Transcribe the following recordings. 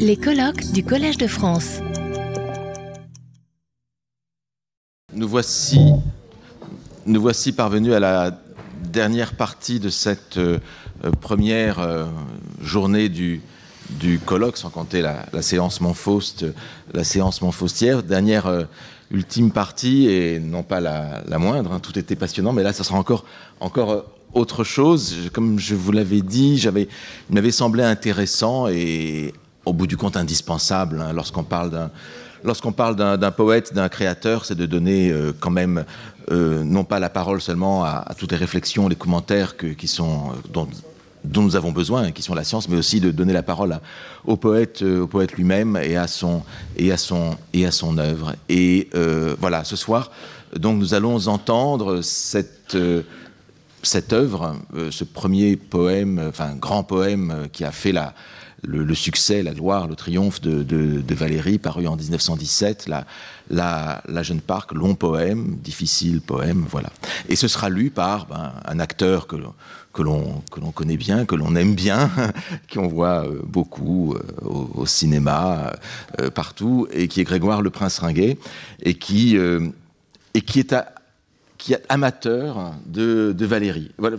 Les colloques du Collège de France. Nous voici, parvenus à la dernière partie de cette euh, première euh, journée du, du colloque, sans compter la, séance Montfaust, la séance Montfaustière, dernière euh, ultime partie et non pas la, moindre. Hein. tout était passionnant, mais là, ça sera encore, encore autre chose. Comme je vous l'avais dit, il m'avait semblé intéressant et au bout du compte indispensable hein, lorsqu'on parle d'un lorsqu'on parle d'un poète, d'un créateur, c'est de donner euh, quand même euh, non pas la parole seulement à, toutes les réflexions, les commentaires qui sont dont, dont, nous avons besoin, qui sont la science, mais aussi de donner la parole au poète, euh, au poète lui-même et à son et à son et à son œuvre. Et voilà, ce soir, donc nous allons entendre cette cette œuvre, euh, ce premier poème, enfin grand poème euh, qui a fait la, le, succès, la gloire, le triomphe de, Valérie, paru en 1917, la, la, Jeune Parc, long poème, difficile poème, voilà. Et ce sera lu par ben, un acteur que, que l'on connaît bien, que l'on aime bien, qu'on voit euh, beaucoup au, cinéma, partout, et qui est Grégoire le Prince Ringuet, et qui, et qui est à, qui est amateur de, Valérie. Voilà,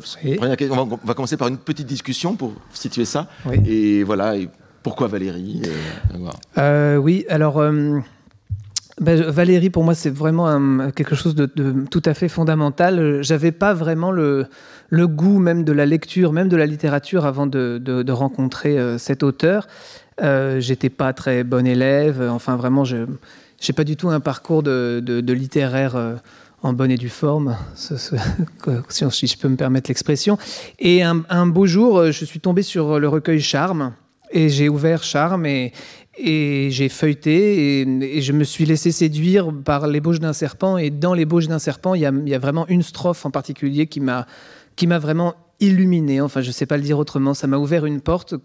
on, va, commencer par une petite discussion pour situer ça. Et voilà, pourquoi Valérie euh, euh, Oui, alors. Euh, ben, Valérie, pour moi, c'est vraiment quelque chose de, tout à fait fondamental. J'avais pas vraiment le, le, goût même de la lecture, même de la littérature, avant de, de rencontrer cet auteur. J'étais pas très bon élève. Enfin, vraiment, je n'ai pas du tout un parcours de, littéraire en bonne et due forme, si je peux me permettre l'expression. Et un, beau jour, euh, je suis tombé sur le recueil Charme, et j'ai ouvert Charme, et, j'ai feuilleté, et, je me suis laissé séduire par l'ébauche d'un serpent. Et dans l'ébauche d'un serpent, il y, a, vraiment une strophe en particulier qui m'a vraiment illuminé, enfin je ne sais pas le dire autrement, ça m'a ouvert une porte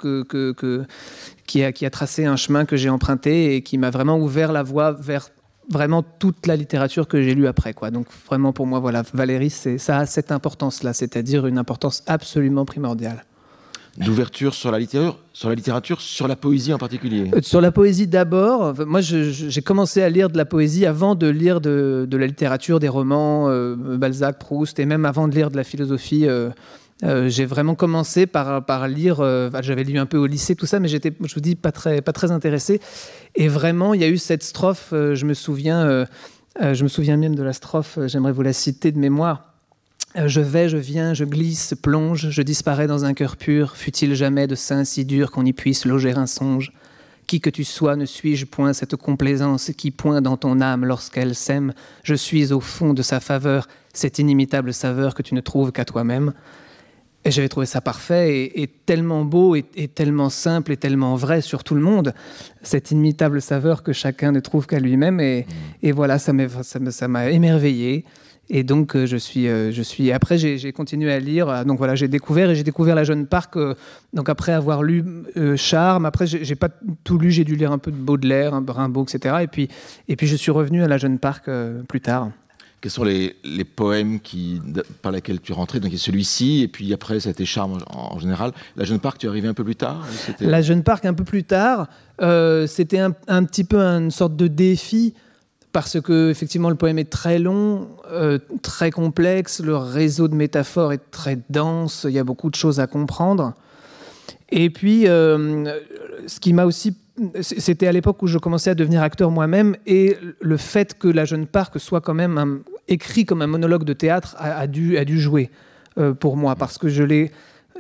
qui a tracé un chemin que j'ai emprunté et qui m'a vraiment ouvert la voie vers vraiment toute la littérature que j'ai lue après. Quoi. Donc vraiment pour moi, voilà, Valérie, ça a cette importance-là, c'est-à-dire une importance absolument primordiale. D'ouverture sur la littérature, sur la littérature, sur la poésie en particulier. Euh, sur la poésie d'abord. Moi, j'ai commencé à lire de la poésie avant de lire de, la littérature, des romans, euh, Balzac, Proust, et même avant de lire de la philosophie. Euh, euh, j'ai vraiment commencé par, lire, euh, j'avais lu un peu au lycée, tout ça, mais j'étais, je vous dis, pas très, pas très intéressé. Et vraiment, il y a eu cette strophe, euh, je me souviens, je me souviens même de la strophe, j'aimerais vous la citer de mémoire. Je vais, je viens, je glisse, plonge, je disparais dans un cœur pur. Fut-il jamais de sein si dur qu'on y puisse loger un songe? Qui que tu sois, ne suis-je point cette complaisance qui pointe dans ton âme lorsqu'elle s'aime Je suis au fond de sa faveur, cette inimitable saveur que tu ne trouves qu'à toi-même. Et j'avais trouvé ça parfait et, tellement beau et, tellement simple et tellement vrai sur tout le monde, cette inimitable saveur que chacun ne trouve qu'à lui-même. Et, mm. voilà, ça m'a émerveillé. Et donc, euh, je suis, euh, je suis. Après, j'ai continué à lire. Donc voilà, j'ai découvert et j'ai découvert La Jeune Parc. Euh, donc après avoir lu Charme, après j'ai pas tout lu. J'ai dû lire un peu de Baudelaire, un Rimbaud, etc. Et puis, et puis je suis revenu à La Jeune Parc plus tard. Quels sont les, poèmes par lesquels tu rentrais Donc, il y a celui-ci, et puis après, ça a été Charme en, général. La Jeune Parc, tu es arrivé un peu plus tard La Jeune Parc, un peu plus tard. Euh, c'était un, petit peu une sorte de défi, parce que, effectivement, le poème est très long, euh, très complexe, le réseau de métaphores est très dense, il y a beaucoup de choses à comprendre. Et puis, euh, ce qui m'a aussi c'était à l'époque où je commençais à devenir acteur moi-même et le fait que La Jeune Parc soit quand même écrit comme un monologue de théâtre a, dû, a dû, jouer euh, pour moi parce que je l'ai.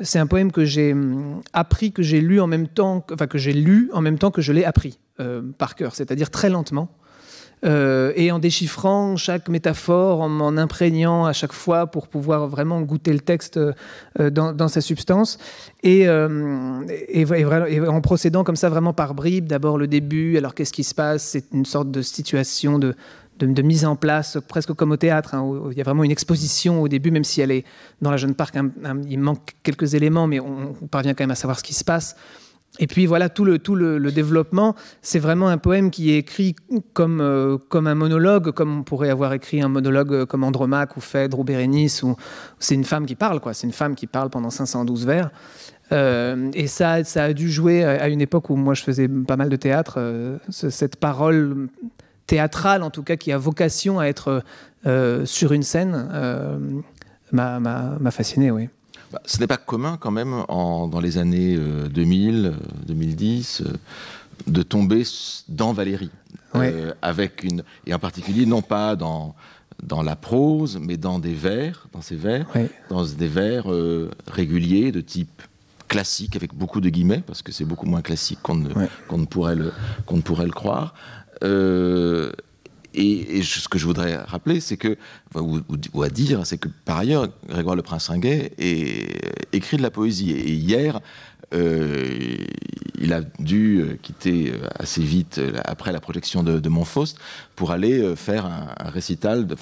C'est un poème que j'ai hum, appris, que j'ai lu en même temps, enfin que j'ai lu en même temps que je l'ai appris euh, par cœur, c'est-à-dire très lentement. Euh, et en déchiffrant chaque métaphore, en m'en imprégnant à chaque fois pour pouvoir vraiment goûter le texte dans, sa substance, et, euh, et, en procédant comme ça vraiment par bribes, d'abord le début, alors qu'est-ce qui se passe, c'est une sorte de situation de, de, mise en place, presque comme au théâtre, hein, où il y a vraiment une exposition au début, même si elle est dans la jeune parc, il manque quelques éléments, mais on, parvient quand même à savoir ce qui se passe. et puis voilà, tout le, tout le, développement, c'est vraiment un poème qui est écrit comme, euh, comme un monologue, comme on pourrait avoir écrit un monologue comme Andromaque ou Phèdre ou Bérénice. Ou... C'est une femme qui parle, quoi. C'est une femme qui parle pendant 512 vers. Euh, et ça, ça a dû jouer à une époque où moi je faisais pas mal de théâtre, euh, cette parole théâtrale en tout cas qui a vocation à être sur une scène m'a fasciné, oui. Bah, ce n'est pas commun quand même dans les années 2000, 2010, euh, euh, de tomber dans Valérie. Euh, avec une, et en particulier, non pas dans, dans la prose, mais dans des vers, dans ces vers, dans des vers réguliers de type classique, avec beaucoup de guillemets, parce que c'est beaucoup moins classique qu'on ne, ne, pourrait le, qu'on ne pourrait le croire. Et, ce que je voudrais rappeler, c'est que, ou, à dire, c'est que par ailleurs, Grégoire le Prince Ringuet écrit de la poésie. Et hier, euh, il a dû euh, quitter euh, assez vite après la projection de, de Montfaust pour aller faire un, récital, de,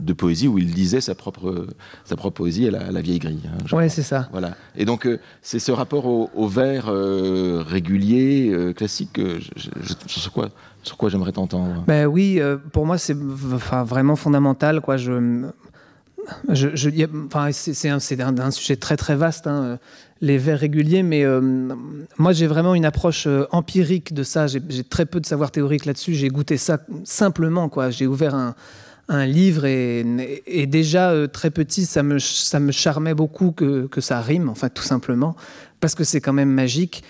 de poésie où il lisait sa propre, sa propre poésie à la, vieille grille. Hein, oui, c'est ça. Voilà. Et donc, c'est ce rapport au, vers régulier, classique, sur quoi sur quoi j'aimerais t'entendre? Ben Oui, pour moi, c'est enfin, vraiment fondamental. Quoi. Je, je, c'est un, un, sujet très très vaste, hein, les vers réguliers, mais euh, moi j'ai vraiment une approche euh, empirique de ça. J'ai très peu de savoir théorique là-dessus. J'ai goûté ça simplement. J'ai ouvert un, livre et, et déjà très petit, ça me, ça me charmait beaucoup que, que ça rime, enfin tout simplement, parce que c'est quand même magique.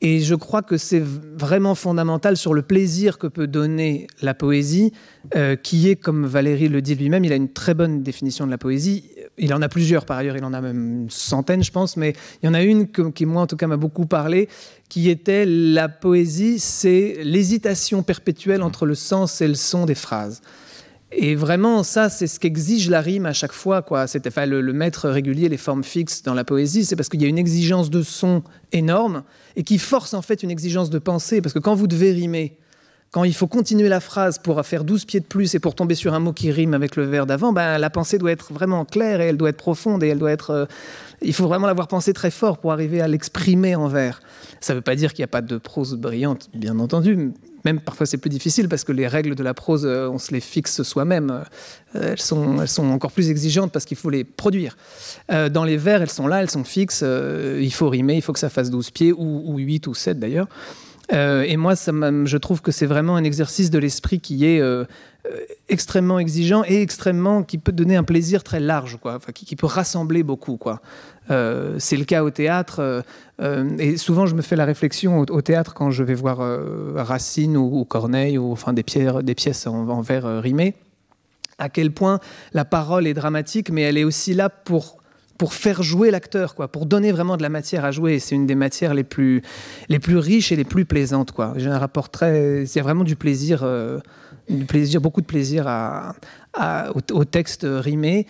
Et je crois que c'est vraiment fondamental sur le plaisir que peut donner la poésie, euh, qui est, comme Valérie le dit lui-même, il a une très bonne définition de la poésie. Il en a plusieurs par ailleurs, il en a même une centaine, je pense, mais il y en a une qui, moi, en tout cas, m'a beaucoup parlé, qui était la poésie, c'est l'hésitation perpétuelle entre le sens et le son des phrases. Et vraiment, ça, c'est ce qu'exige la rime à chaque fois. Quoi. Enfin, le, le, maître régulier, les formes fixes dans la poésie, c'est parce qu'il y a une exigence de son énorme et qui force en fait une exigence de pensée. Parce que quand vous devez rimer, quand il faut continuer la phrase pour faire 12 pieds de plus et pour tomber sur un mot qui rime avec le vers d'avant, ben, la pensée doit être vraiment claire et elle doit être profonde et elle doit être. Euh, il faut vraiment l'avoir pensé très fort pour arriver à l'exprimer en vers. Ça ne veut pas dire qu'il n'y a pas de prose brillante, bien entendu, même parfois c'est plus difficile parce que les règles de la prose, euh, on se les fixe soi-même. Euh, elles, sont, elles sont encore plus exigeantes parce qu'il faut les produire. Euh, dans les vers, elles sont là, elles sont fixes. il faut rimer, il faut que ça fasse 12 pieds, ou, ou 8 ou 7 d'ailleurs. et moi, ça je trouve que c'est vraiment un exercice de l'esprit qui est extrêmement exigeant et extrêmement qui peut donner un plaisir très large, quoi, qui, peut rassembler beaucoup. Quoi. Euh, c'est le cas au théâtre. Euh, euh, et souvent, je me fais la réflexion au, théâtre quand je vais voir Racine ou, Corneille ou enfin des, des pièces en, vers rimés, à quel point la parole est dramatique, mais elle est aussi là pour pour faire jouer l'acteur, quoi, pour donner vraiment de la matière à jouer. C'est une des matières les plus, les plus riches et les plus plaisantes, quoi. J'ai un rapport très, il y a vraiment du plaisir, du plaisir, beaucoup de plaisir à, au, texte rimé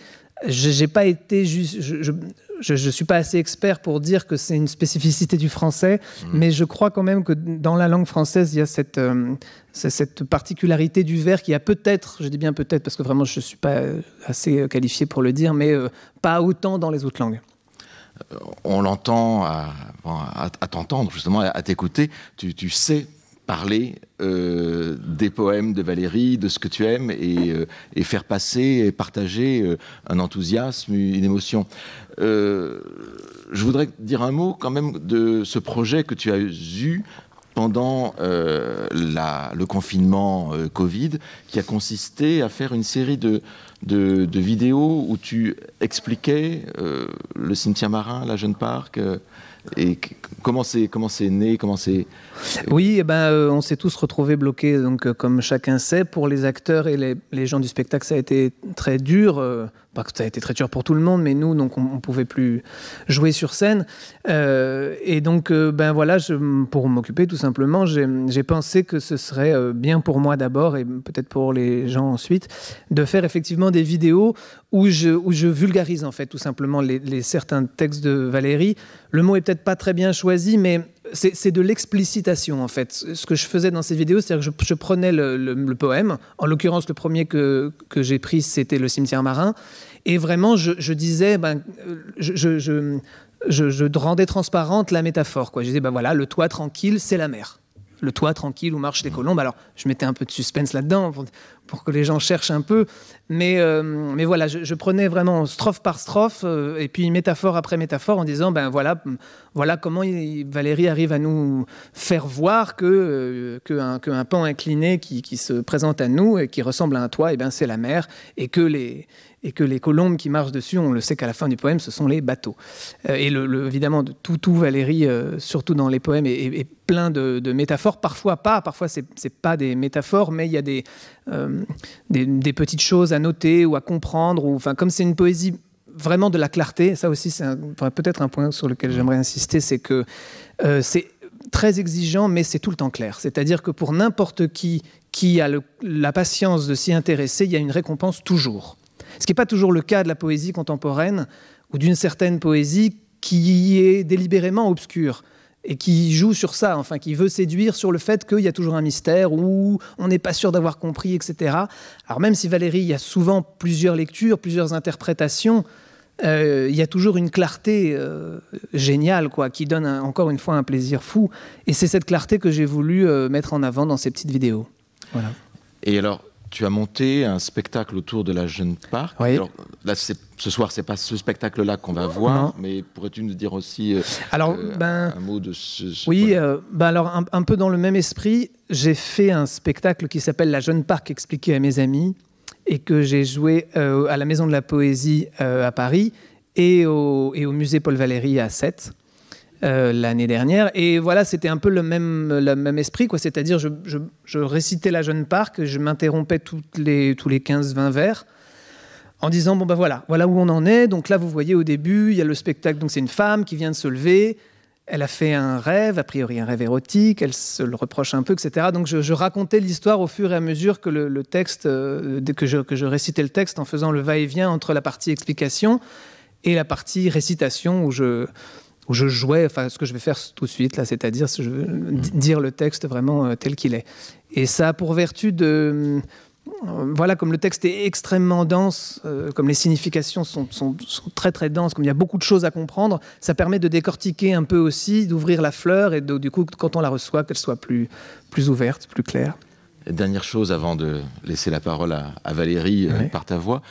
je n'ai pas été juste, je, je, suis pas assez expert pour dire que c'est une spécificité du français, mmh. mais je crois quand même que dans la langue française, il y a cette, euh, cette particularité du vers qui a peut-être, je dis bien peut-être parce que vraiment je suis pas assez qualifié pour le dire, mais euh, pas autant dans les autres langues. Euh, on l'entend à, à, t'entendre justement, à, t'écouter. Tu, tu sais parler euh, des poèmes de Valérie, de ce que tu aimes, et, euh, faire passer et partager euh, un enthousiasme, une émotion. je voudrais dire un mot quand même de ce projet que tu as eu pendant le confinement Covid, qui a consisté à faire une série de vidéos où tu expliquais le cimetière marin, la Jeune Parc, et comment c'est comment c'est né comment c'est oui eh ben euh, on s'est tous retrouvés bloqués donc euh, comme chacun sait. Pour les acteurs et les, les, gens du spectacle ça a été très dur euh, pas que ça a été très dur pour tout le monde mais nous donc on, on pouvait plus jouer sur scène. Euh, et donc euh, ben voilà pour m'occuper tout simplement j'ai pensé que ce serait bien pour moi d'abord et peut-être pour les gens ensuite de faire effectivement des vidéos où je, je vulgarise en fait tout simplement les, les certains textes de Valérie. Le mot est peut-être pas très bien choisi, mais c'est de l'explicitation en fait. Ce que je faisais dans ces vidéos, c'est-à-dire que je, prenais le, poème, en l'occurrence le premier que, que j'ai pris, c'était le cimetière marin, et vraiment je, disais, ben, je, je je, rendais transparente la métaphore. Quoi. Je disais, ben voilà, le toit tranquille, c'est la mer. Le toit tranquille où marchent les colombes. Alors, je mettais un peu de suspense là-dedans pour, que les gens cherchent un peu. Mais, euh, mais voilà, je, prenais vraiment strophe par strophe euh, et puis métaphore après métaphore en disant, ben voilà, voilà comment Valérie arrive à nous faire voir que, euh, qu'un, pan incliné qui, qui, se présente à nous et qui ressemble à un toit, et eh ben c'est la mer. Et que les et que les colombes qui marchent dessus, on le sait qu'à la fin du poème, ce sont les bateaux. Euh, et évidemment, tout, tout Valérie, euh, surtout dans les poèmes, est, plein de, métaphores. Parfois pas, parfois c'est pas des métaphores, mais il y a des, euh, petites choses à noter ou à comprendre. Ou, comme c'est une poésie vraiment de la clarté, ça aussi c'est peut-être un point sur lequel j'aimerais insister, c'est que c'est très exigeant, mais c'est tout le temps clair. C'est-à-dire que pour n'importe qui qui a la patience de s'y intéresser, il y a une récompense toujours. Ce qui n'est pas toujours le cas de la poésie contemporaine ou d'une certaine poésie qui est délibérément obscure et qui joue sur ça, enfin, qui veut séduire sur le fait qu'il y a toujours un mystère ou on n'est pas sûr d'avoir compris, etc. Alors même si Valérie, il y a souvent plusieurs lectures, plusieurs interprétations, euh, il y a toujours une clarté euh, géniale, quoi, qui donne encore une fois un plaisir fou. Et c'est cette clarté que j'ai voulu euh, mettre en avant dans ces petites vidéos. Voilà. Et alors, tu as monté un spectacle autour de la Jeune Parc. là, ce soir, c'est pas ce spectacle-là qu'on va voir, mais pourrais-tu nous dire aussi euh, alors, euh, ben, un mot de ce, Oui, euh, ben alors un, peu dans le même esprit, j'ai fait un spectacle qui s'appelle La Jeune Parc expliqué à mes amis et que j'ai joué à la Maison de la Poésie à Paris et au, et au musée Paul Valéry à Sète. Euh, l'année dernière. Et voilà, c'était un peu le même, le même esprit, quoi. C'est-à-dire, je, je, récitais la Jeune Parc, je m'interrompais les, tous les 15-20 vers en disant bon ben voilà, voilà où on en est. Donc là, vous voyez au début, il y a le spectacle. Donc c'est une femme qui vient de se lever. Elle a fait un rêve, a priori un rêve érotique. Elle se le reproche un peu, etc. Donc je, racontais l'histoire au fur et à mesure que le, texte, euh, que, je, que je récitais le texte en faisant le va-et-vient entre la partie explication et la partie récitation où je où je jouais, enfin ce que je vais faire tout de suite là, c'est-à-dire dire le texte vraiment euh, tel qu'il est. Et ça a pour vertu de euh, voilà, comme le texte est extrêmement dense, euh, comme les significations sont, sont, très très denses, comme il y a beaucoup de choses à comprendre, ça permet de décortiquer un peu aussi, d'ouvrir la fleur et du coup, quand on la reçoit, qu'elle soit plus, plus ouverte, plus claire. dernière chose avant de laisser la parole à, Valérie par ta voix,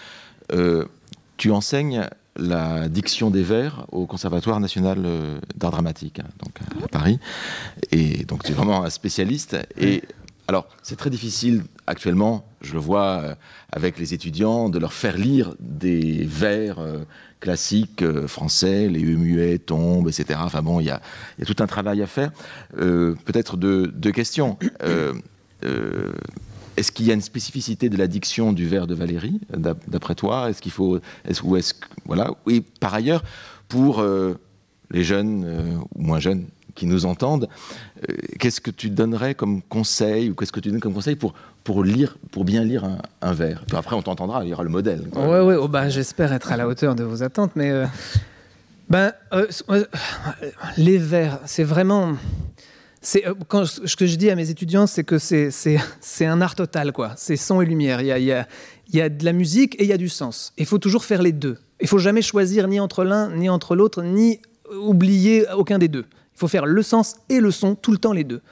tu enseignes la diction des vers au Conservatoire national euh, d'art dramatique, hein, donc à Paris. Et donc tu es vraiment un spécialiste. Et alors c'est très difficile actuellement, je le vois euh, avec les étudiants, de leur faire lire des vers euh, classiques français, les muets, tombes, etc. Enfin bon, il y a, tout un travail à faire. Peut-être deux, questions. Est-ce qu'il y a une spécificité de l'addiction du verre de Valérie, d'après toi? Est-ce qu'il faut, est ou est-ce voilà Oui. Par ailleurs, pour euh, les jeunes euh, ou moins jeunes qui nous entendent, euh, qu'est-ce que tu donnerais comme conseil ou qu'est-ce que tu donnes comme conseil pour pour lire, pour bien lire un, un vers Après, on t'entendra, il y aura le modèle. Oui, oui. Oh, bah, j'espère être à la hauteur de vos attentes, mais ben les vers, c'est vraiment euh, quand ce que je dis à mes étudiants, c'est que c'est un art total, quoi. C'est son et lumière. Il y a, a, y a, de la musique et il y a du sens. Il faut toujours faire les deux. Il faut jamais choisir ni entre l'un ni entre l'autre, ni oublier aucun des deux. Il faut faire le sens et le son, tout le temps les deux.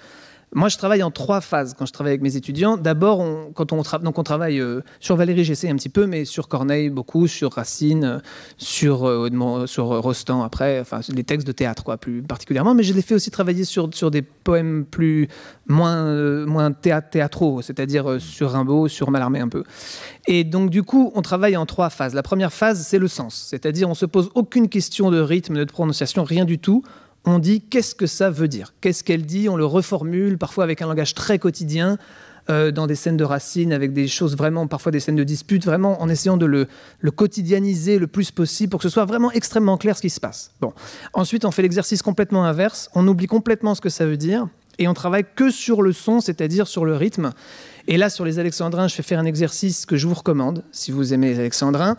Moi, je travaille en trois phases quand je travaille avec mes étudiants. D'abord, on, quand on, travaille euh, sur Valérie, j'essaie un petit peu, mais sur Corneille beaucoup, sur Racine, euh, sur, euh, sur Rostand après, enfin les textes de théâtre plus particulièrement. Mais je les fais aussi travailler sur, des poèmes plus moins théâtraux, c'est-à-dire sur Rimbaud, sur Mallarmé un peu. Et donc du coup, on travaille en trois phases. La première phase, c'est le sens, c'est-à-dire on se pose aucune question de rythme, de prononciation, rien du tout on dit qu'est-ce que ça veut dire? Qu'est-ce qu'elle dit? On le reformule, parfois avec un langage très quotidien, euh, dans des scènes de racines, avec des choses vraiment, parfois des scènes de dispute, vraiment en essayant de le, quotidianiser le plus possible pour que ce soit vraiment extrêmement clair ce qui se passe. Bon. Ensuite, on fait l'exercice complètement inverse, on oublie complètement ce que ça veut dire, et on travaille que sur le son, c'est-à-dire sur le rythme. Et là, sur les alexandrins, je fais faire un exercice que je vous recommande, si vous aimez les alexandrins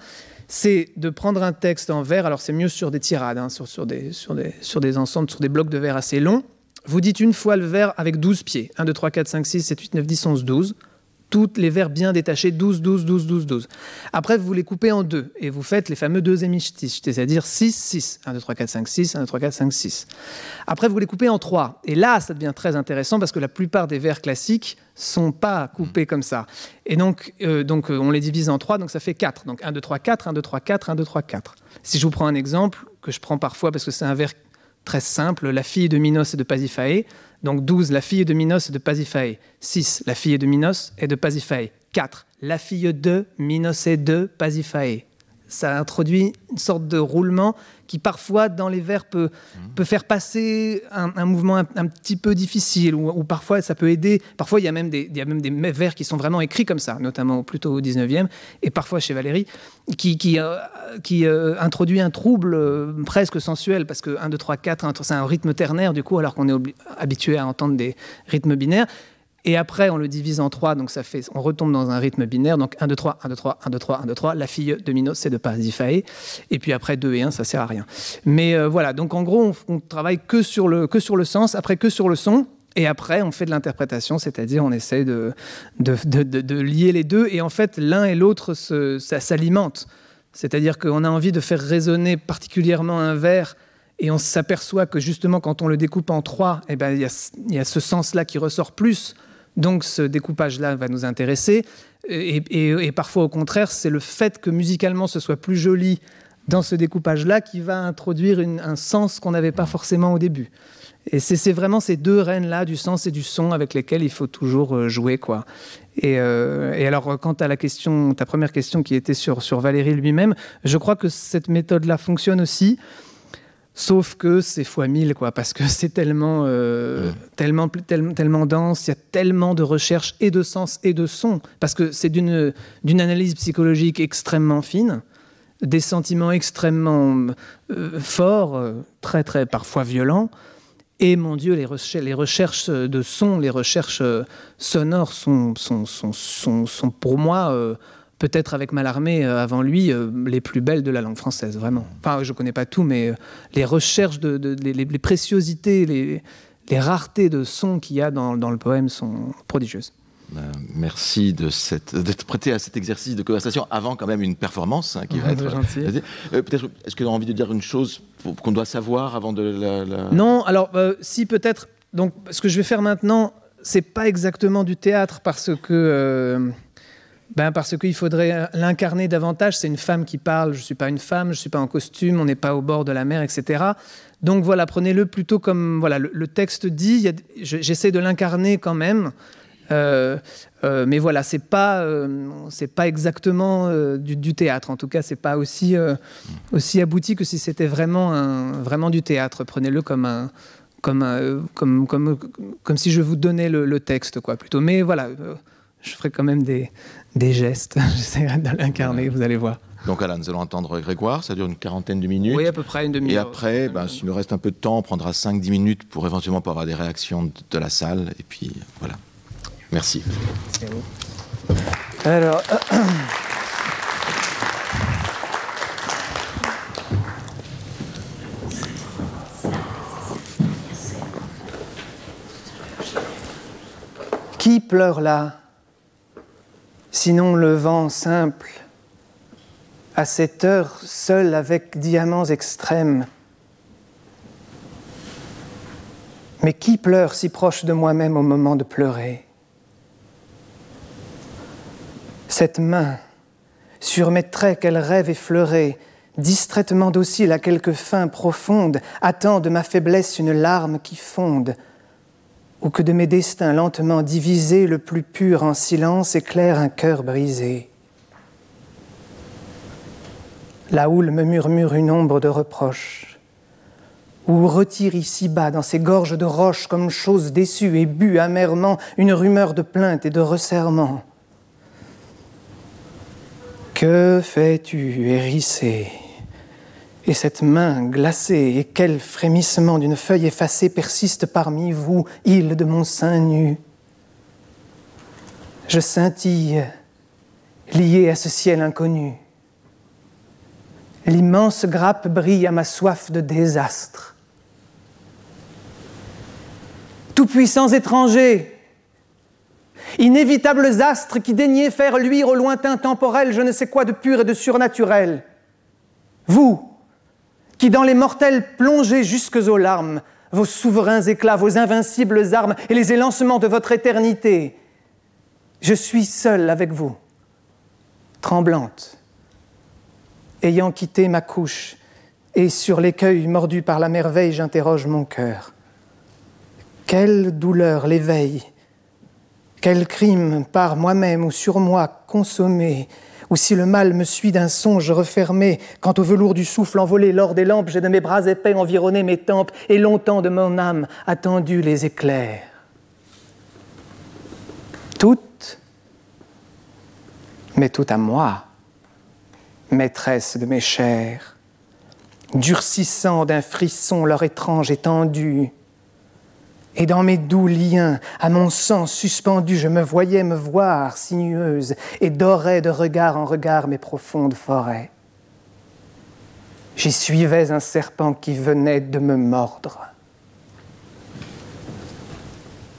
c'est de prendre un texte en vers, alors c'est mieux sur des tirades, hein, sur, des, sur, des, sur des ensembles, sur des blocs de vers assez longs. Vous dites une fois le vers avec 12 pieds. 1, 2, 3, 4, 5, 6, 7, 8, 9, 10, 11, 12. Toutes les vers bien détachés, 12, 12, 12, 12, 12. Après, vous les coupez en deux et vous faites les fameux deux hémistiches, c'est-à-dire 6, 6. 1, 2, 3, 4, 5, 6, 1, 2, 3, 4, 5, 6. Après, vous les coupez en trois. Et là, ça devient très intéressant parce que la plupart des vers classiques sont pas coupés comme ça. Et donc, euh, donc euh, on les divise en trois, donc ça fait 4. Donc 1, 2, 3, 4, 1, 2, 3, 4, 1, 2, 3, 4. Si je vous prends un exemple que je prends parfois parce que c'est un vers très simple, la fille de Minos et de Pasiphae. Donc 12, la fille de Minos et de Pasiphae. 6, la fille de Minos et de Pasiphae. 4, la fille de Minos et de Pasiphae ça introduit une sorte de roulement qui parfois dans les vers peut, peut faire passer un, mouvement un, petit peu difficile ou, parfois ça peut aider. Parfois il y, a même des, il y a même des vers qui sont vraiment écrits comme ça, notamment plutôt au 19e et parfois chez Valérie, qui, qui, euh, qui euh, introduit un trouble euh, presque sensuel parce que 1, 2, 3, 4, c'est un rythme ternaire du coup alors qu'on est habitué à entendre des rythmes binaires. Et après, on le divise en trois, donc ça fait, on retombe dans un rythme binaire. Donc 1, 2, 3, 1, 2, 3, 1, 2, 3, 1, 2, 3. La fille de Minos, c'est de Pasiphae. Et puis après, 2 et 1, ça sert à rien. Mais euh, voilà, donc en gros, on, on, travaille que sur, le, que sur le sens, après que sur le son. Et après, on fait de l'interprétation, c'est-à-dire on essaie de, de, de, de, lier les deux. Et en fait, l'un et l'autre, ça s'alimente. C'est-à-dire qu'on a envie de faire résonner particulièrement un vers et on s'aperçoit que justement, quand on le découpe en trois, eh ben, il y, y a ce sens-là qui ressort plus donc ce découpage-là va nous intéresser. Et, parfois, au contraire, c'est le fait que musicalement ce soit plus joli dans ce découpage-là qui va introduire un sens qu'on n'avait pas forcément au début. Et c'est vraiment ces deux rênes-là, du sens et du son, avec lesquels il faut toujours euh, jouer. quoi. Et, euh, et, alors, quant à la question, ta première question qui était sur, sur Valérie lui-même, je crois que cette méthode-là fonctionne aussi. Sauf que c'est fois mille, quoi, parce que c'est tellement, euh, tellement, tellement, tellement dense, il y a tellement de recherches et de sens et de son, parce que c'est d'une analyse psychologique extrêmement fine, des sentiments extrêmement euh, forts, euh, très, très parfois violents. Et mon Dieu, les, recherches, les recherches de son, les recherches sonores sont, sont, sont, sont, sont pour moi peut-être avec Mallarmé euh, avant lui, euh, les plus belles de la langue française, vraiment. Enfin, je ne connais pas tout, mais euh, les recherches, de, les, préciosités, les, raretés de sons qu'il y a dans, le poème sont prodigieuses. Merci d'être prêté à cet exercice de conversation avant quand même une performance hein, qui va être gentil. peut-être est-ce que tu as envie de dire une chose qu'on doit savoir avant de la, Non, alors si peut-être. Donc ce que je vais faire maintenant, c'est pas exactement du théâtre parce que ben parce qu'il faudrait l'incarner davantage. C'est une femme qui parle, je ne suis pas une femme, je ne suis pas en costume, on n'est pas au bord de la mer, etc. Donc voilà, prenez-le plutôt comme voilà, le, texte dit, j'essaie de l'incarner quand même. Euh, euh, mais voilà, c'est pas euh, c'est pas exactement du, théâtre. En tout cas, c'est pas aussi aussi abouti que si c'était vraiment vraiment du théâtre. Prenez-le comme comme, comme, comme, comme si je vous donnais le, le texte, quoi, plutôt. Mais voilà, je ferai quand même des, des gestes. J'essaierai de l'incarner, vous allez voir. Donc Alain, nous allons entendre Grégoire, ça dure une quarantaine de minutes. Oui, à peu près une demi-heure. Et après, ben, s'il nous reste un peu de temps, on prendra 5-10 minutes pour éventuellement pour avoir des réactions de la salle. Et puis voilà. Merci. Alors. Qui pleure là? Sinon le vent simple, à cette heure seul avec diamants extrêmes. Mais qui pleure si proche de moi-même au moment de pleurer? Cette main, sur mes traits qu'elle rêve effleurée, distraitement docile à quelque fin profonde, attend de ma faiblesse une larme qui fonde, ou que de mes destins lentement divisés, le plus pur en silence éclaire un cœur brisé. La houle me murmure une ombre de reproche, ou retire ici bas dans ces gorges de roches comme chose déçue et bu amèrement une rumeur de plainte et de resserrement. Que fais-tu hérisser et cette main glacée, et quel frémissement d'une feuille effacée persiste parmi vous, île de mon sein nu. Je scintille, lié à ce ciel inconnu. L'immense grappe brille à ma soif de désastre. Tout-puissants étrangers, Inévitables astres qui daignaient faire luire au lointain temporel je ne sais quoi de pur et de surnaturel. Vous, qui dans les mortels plongez jusques aux larmes, vos souverains éclats, vos invincibles armes et les élancements de votre éternité, je suis seule avec vous, tremblante, ayant quitté ma couche, et sur l'écueil mordu par la merveille, j'interroge mon cœur. Quelle douleur l'éveille! Quel crime par moi-même ou sur moi consommé ou si le mal me suit d'un songe refermé, quand au velours du souffle envolé lors des lampes, j'ai de mes bras épais environné mes tempes, et longtemps de mon âme attendu les éclairs. Toutes, mais tout à moi, maîtresse de mes chairs, durcissant d'un frisson leur étrange étendue, et dans mes doux liens, à mon sang suspendu, je me voyais me voir sinueuse et dorais de regard en regard mes profondes forêts. J'y suivais un serpent qui venait de me mordre.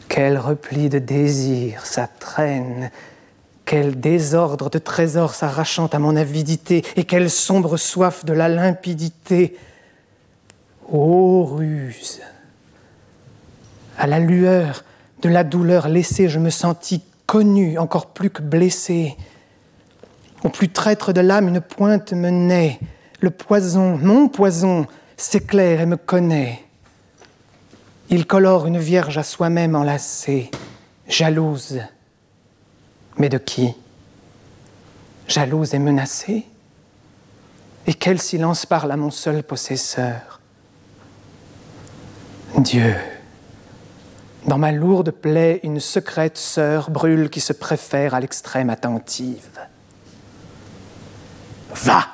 Quel repli de désir ça traîne, quel désordre de trésors s'arrachant à mon avidité, et quelle sombre soif de la limpidité. Ô ruse! À la lueur de la douleur laissée, je me sentis connu, encore plus que blessé. Au plus traître de l'âme, une pointe me naît. Le poison, mon poison, s'éclaire et me connaît. Il colore une vierge à soi-même enlacée, jalouse. Mais de qui? Jalouse et menacée? Et quel silence parle à mon seul possesseur? Dieu. Dans ma lourde plaie, une secrète sœur brûle qui se préfère à l'extrême attentive. Va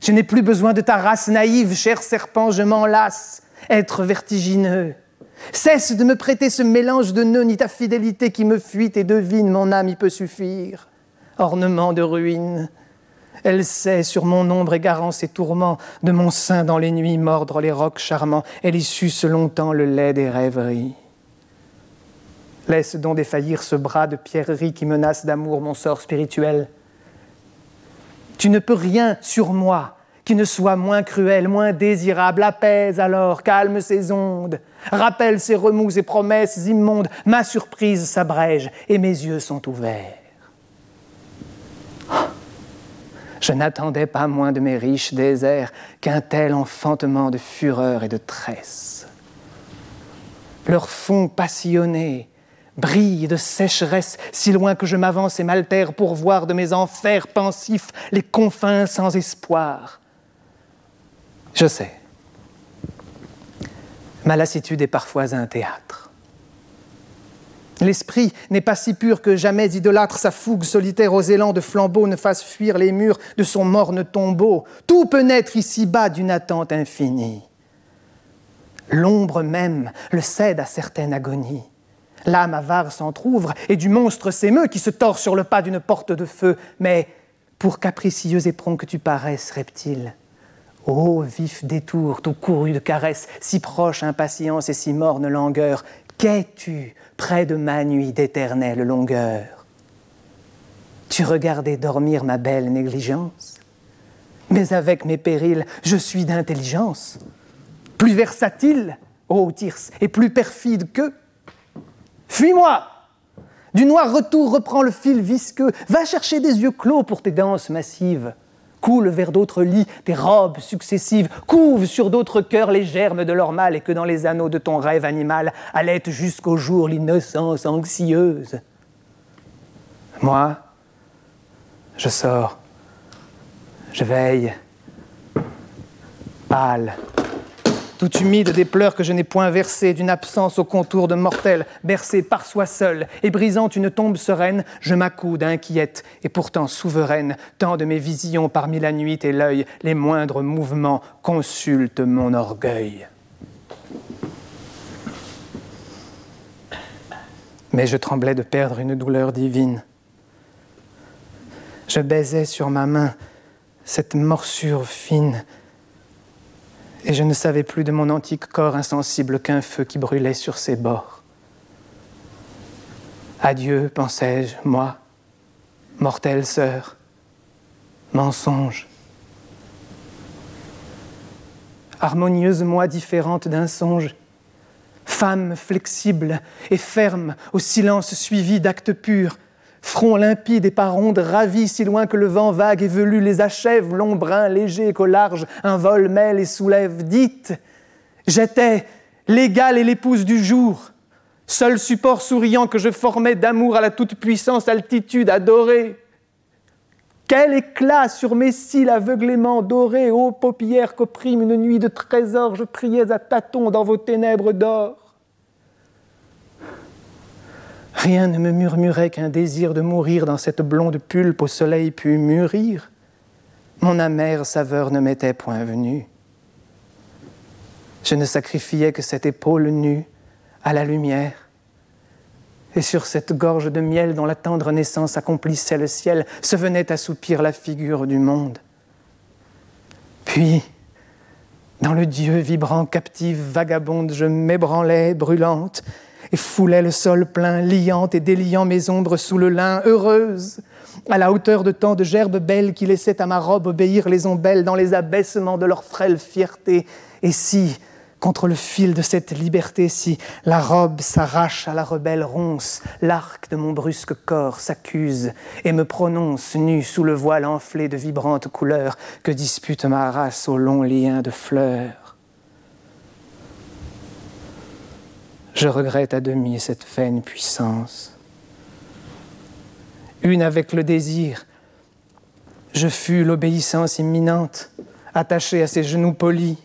Je n'ai plus besoin de ta race naïve, cher serpent, je m'en lasse. Être vertigineux. Cesse de me prêter ce mélange de nœuds, ni ta fidélité qui me fuit et devine, mon âme y peut suffire. Ornement de ruine. Elle sait sur mon ombre égarant ses tourments, de mon sein dans les nuits mordre les rocs charmants. Elle y suce longtemps le lait des rêveries. Laisse donc défaillir ce bras de pierrerie qui menace d'amour mon sort spirituel. Tu ne peux rien sur moi qui ne soit moins cruel, moins désirable. Apaise alors, calme ses ondes, rappelle ses remous et promesses immondes. Ma surprise s'abrège et mes yeux sont ouverts. Je n'attendais pas moins de mes riches déserts qu'un tel enfantement de fureur et de tresse. Leur fond passionné brille de sécheresse, si loin que je m'avance et m'altère pour voir de mes enfers pensifs les confins sans espoir. Je sais, ma lassitude est parfois un théâtre. L'esprit n'est pas si pur que jamais idolâtre sa fougue solitaire aux élans de flambeaux ne fasse fuir les murs de son morne tombeau. Tout peut naître ici-bas d'une attente infinie. L'ombre même le cède à certaine agonie. L'âme avare s'entr'ouvre et du monstre s'émeut qui se tord sur le pas d'une porte de feu. Mais pour capricieux éperon que tu paraisses, reptile, ô vif détour, tout couru de caresses, si proche impatience et si morne langueur, qu'es-tu près de ma nuit d'éternelle longueur? Tu regardais dormir ma belle négligence Mais avec mes périls, je suis d'intelligence, plus versatile, ô Tirce, et plus perfide qu'eux Fuis-moi Du noir retour reprend le fil visqueux. Va chercher des yeux clos pour tes danses massives. Coule vers d'autres lits tes robes successives. Couve sur d'autres cœurs les germes de leur mal et que dans les anneaux de ton rêve animal allaite jusqu'au jour l'innocence anxieuse. Moi, je sors. Je veille. Pâle tout humide des pleurs que je n'ai point versés, d'une absence au contour de mortel, bercé par soi seul, et brisant une tombe sereine, je m'accoude inquiète et pourtant souveraine, tant de mes visions parmi la nuit et l'œil, les moindres mouvements consultent mon orgueil. Mais je tremblais de perdre une douleur divine. Je baisais sur ma main cette morsure fine et je ne savais plus de mon antique corps insensible qu'un feu qui brûlait sur ses bords. Adieu, pensais-je, moi, mortelle sœur, mensonge. Harmonieuse moi différente d'un songe, femme flexible et ferme au silence suivi d'actes purs, front limpide et par ondes ravis si loin que le vent vague et velu les achève, long brin léger qu'au large un vol mêle et soulève. Dites, j'étais l'égale et l'épouse du jour, seul support souriant que je formais d'amour à la toute-puissance altitude adorée. Quel éclat sur mes cils aveuglément dorés, ô paupières qu'opprime une nuit de trésors, je priais à tâtons dans vos ténèbres d'or. Rien ne me murmurait qu'un désir de mourir dans cette blonde pulpe au soleil pu mûrir. Mon amère saveur ne m'était point venue. Je ne sacrifiais que cette épaule nue à la lumière. Et sur cette gorge de miel dont la tendre naissance accomplissait le ciel, se venait assoupir la figure du monde. Puis, dans le Dieu vibrant, captive, vagabonde, je m'ébranlais, brûlante, et foulais le sol plein, liant et déliant mes ombres sous le lin, heureuse, à la hauteur de tant de gerbes belles qui laissaient à ma robe obéir les ombelles dans les abaissements de leur frêle fierté. Et si, contre le fil de cette liberté, si la robe s'arrache à la rebelle ronce, l'arc de mon brusque corps s'accuse et me prononce nu sous le voile enflé de vibrantes couleurs que dispute ma race au long lien de fleurs. Je regrette à demi cette vaine puissance. Une avec le désir, je fus l'obéissance imminente, attachée à ses genoux polis,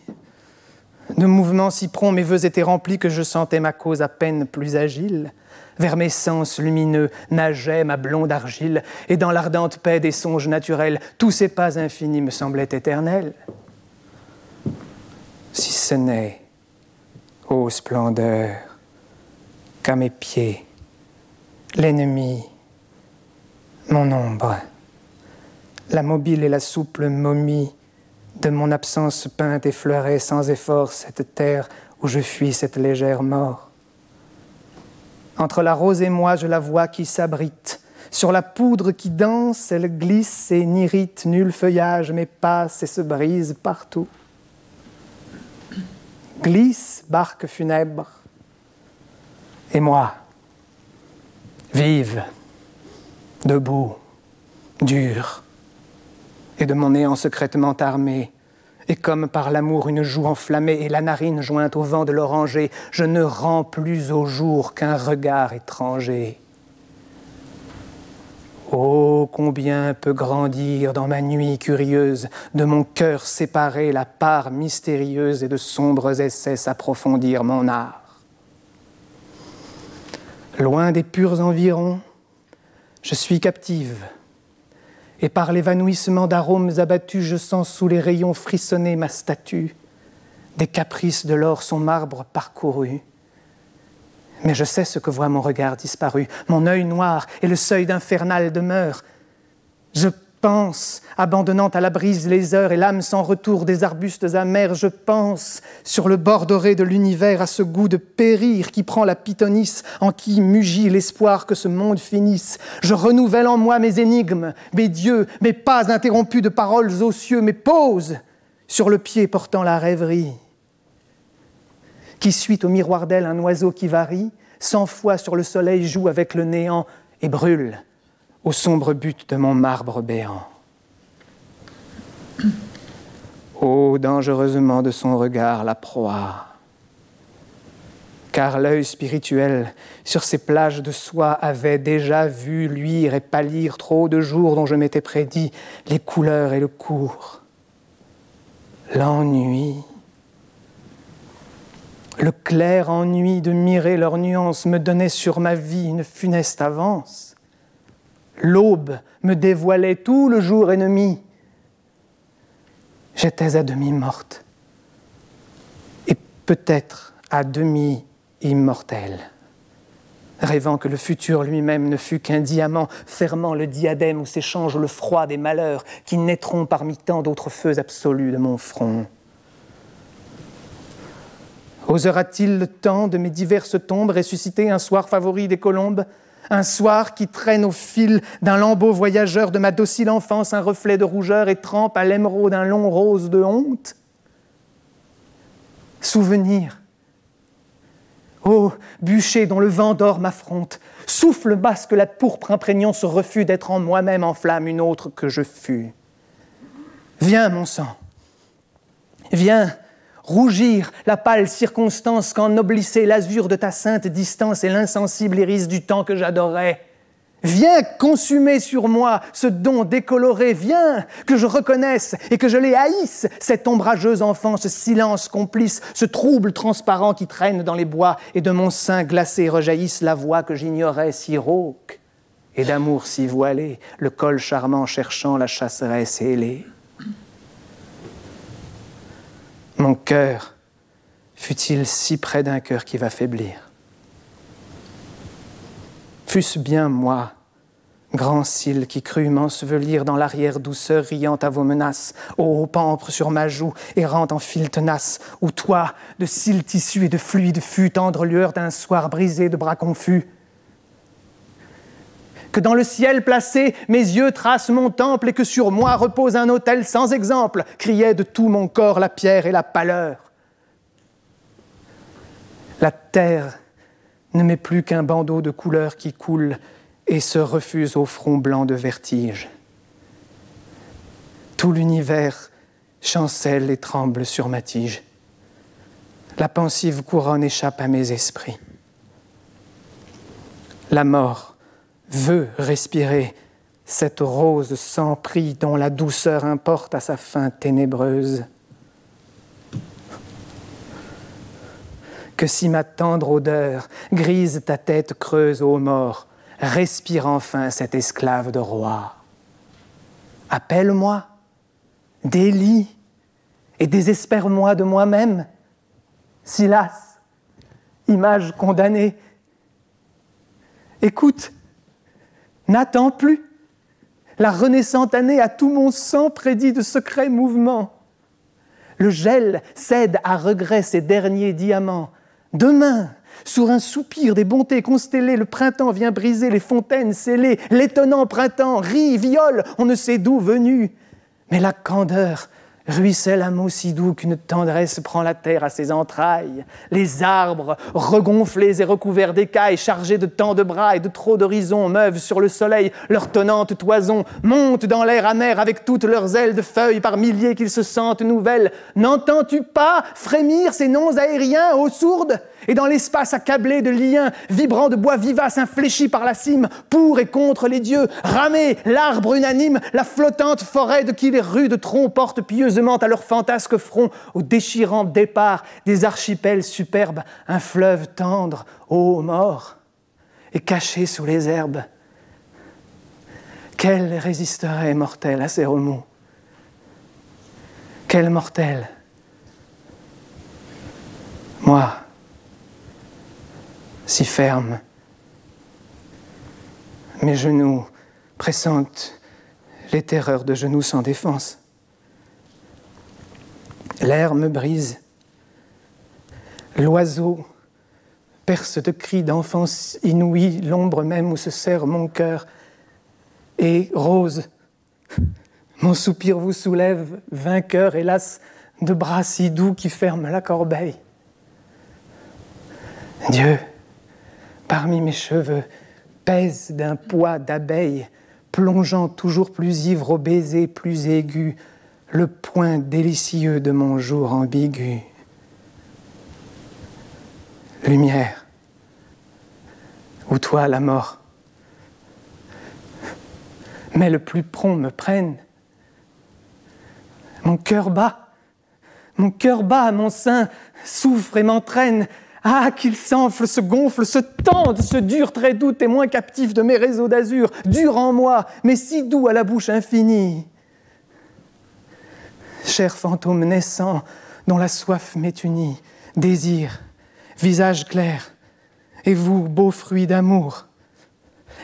de mouvements si prompts, mes voeux étaient remplis que je sentais ma cause à peine plus agile. Vers mes sens lumineux nageait ma blonde argile, et dans l'ardente paix des songes naturels, tous ces pas infinis me semblaient éternels. Si ce n'est, ô splendeur, qu'à mes pieds, l'ennemi, mon ombre, la mobile et la souple momie, de mon absence peinte effleurait sans effort cette terre où je fuis cette légère mort. Entre la rose et moi, je la vois qui s'abrite. Sur la poudre qui danse, elle glisse et n'irrite nul feuillage, mais passe et se brise partout. Glisse, barque funèbre. Et moi, vive, debout, dure, et de mon néant secrètement armé. Et comme par l'amour une joue enflammée et la narine jointe au vent de l'oranger, je ne rends plus au jour qu'un regard étranger. Oh, combien peut grandir dans ma nuit curieuse, de mon cœur séparé la part mystérieuse et de sombres essais s'approfondir mon art. Loin des purs environs, je suis captive et par l'évanouissement d'arômes abattus, je sens sous les rayons frissonner ma statue. Des caprices de l'or son marbre parcouru. Mais je sais ce que voit mon regard disparu, mon œil noir et le seuil d'infernale demeure. Je pense, abandonnant à la brise les heures et l'âme sans retour des arbustes amers, je pense, sur le bord doré de l'univers, à ce goût de périr qui prend la pythonisse, en qui mugit l'espoir que ce monde finisse. Je renouvelle en moi mes énigmes, mes dieux, mes pas interrompus de paroles aux cieux, mes pauses sur le pied portant la rêverie. Qui suit au miroir d'elle un oiseau qui varie, cent fois sur le soleil joue avec le néant et brûle au sombre but de mon marbre béant. Ô dangereusement de son regard la proie, car l'œil spirituel sur ces plages de soie avait déjà vu luire et pâlir trop de jours dont je m'étais prédit les couleurs et le cours. L'ennui, le clair ennui de mirer leurs nuances me donnait sur ma vie une funeste avance. L'aube me dévoilait tout le jour ennemi. J'étais à demi morte et peut-être à demi immortelle, rêvant que le futur lui-même ne fût qu'un diamant fermant le diadème où s'échange le froid des malheurs qui naîtront parmi tant d'autres feux absolus de mon front. Osera-t-il le temps de mes diverses tombes ressusciter un soir favori des colombes? Un soir qui traîne au fil d'un lambeau voyageur de ma docile enfance un reflet de rougeur et trempe à l'émeraude d'un long rose de honte. Souvenir. Ô bûcher dont le vent d'or m'affronte, souffle basse que la pourpre imprégnant se refus d'être en moi-même en flamme une autre que je fus. Viens, mon sang, viens, rougir la pâle circonstance qu'ennoblissait l'azur de ta sainte distance et l'insensible iris du temps que j'adorais. Viens consumer sur moi ce don décoloré, viens que je reconnaisse et que je les haïsse, cet ombrageuse enfant, ce silence complice, ce trouble transparent qui traîne dans les bois, et de mon sein glacé rejaillisse la voix que j'ignorais si rauque, et d'amour si voilé, le col charmant cherchant la chasseresse ailée. Mon cœur fut-il si près d'un cœur qui va faiblir? Fût-ce bien moi, grand cil qui crut m'ensevelir dans l'arrière douceur riant à vos menaces, ô pampre sur ma joue, errant en fil tenace, ou toi, de cils tissus et de fluide fut, tendre lueur d'un soir brisé de bras confus, que dans le ciel placé, mes yeux tracent mon temple et que sur moi repose un autel sans exemple, criait de tout mon corps la pierre et la pâleur. La terre ne met plus qu'un bandeau de couleurs qui coule et se refuse au front blanc de vertige. Tout l'univers chancelle et tremble sur ma tige. La pensive couronne échappe à mes esprits. La mort veut respirer cette rose sans prix dont la douceur importe à sa fin ténébreuse. Que si ma tendre odeur grise ta tête creuse ô mort, respire enfin cet esclave de roi. Appelle-moi, délie et désespère-moi de moi-même. Silas, image condamnée. Écoute, N'attends plus. La renaissante année à tout mon sang prédit de secrets mouvements. Le gel cède à regret ses derniers diamants. Demain, sur un soupir des bontés constellées, le printemps vient briser les fontaines scellées. L'étonnant printemps rit, viole, on ne sait d'où venu. Mais la candeur Ruisselle un mot si doux qu'une tendresse prend la terre à ses entrailles. Les arbres, regonflés et recouverts d'écailles, chargés de tant de bras et de trop d'horizons, meuvent sur le soleil leurs tonnantes toisons, montent dans l'air amer avec toutes leurs ailes de feuilles par milliers qu'ils se sentent nouvelles. N'entends-tu pas frémir ces noms aériens aux sourdes? Et dans l'espace accablé de liens, vibrant de bois vivace infléchi par la cime, pour et contre les dieux, ramer l'arbre unanime, la flottante forêt de qui les rudes troncs portent pieusement à leur fantasque front, au déchirant départ des archipels superbes, un fleuve tendre, ô mort, et caché sous les herbes. Quel résisterait mortel à ces remous? Quel mortel? Moi, si ferme. Mes genoux pressentent les terreurs de genoux sans défense. L'air me brise. L'oiseau perce de cris d'enfance inouïs l'ombre même où se serre mon cœur. Et rose, mon soupir vous soulève, vainqueur, hélas, de bras si doux qui ferment la corbeille. Dieu, parmi mes cheveux, pèse d'un poids d'abeille, plongeant toujours plus ivre au baiser plus aigu, le point délicieux de mon jour ambigu. Lumière, ou toi la mort, mais le plus prompt me prenne. Mon cœur bat, mon cœur bat, mon sein souffre et m'entraîne, ah, qu'il s'enfle, se gonfle, se tende, se dure, très doux, témoin captif de mes réseaux d'azur, dur en moi, mais si doux à la bouche infinie. Cher fantôme naissant, dont la soif m'est unie, désir, visage clair, et vous, beau fruit d'amour,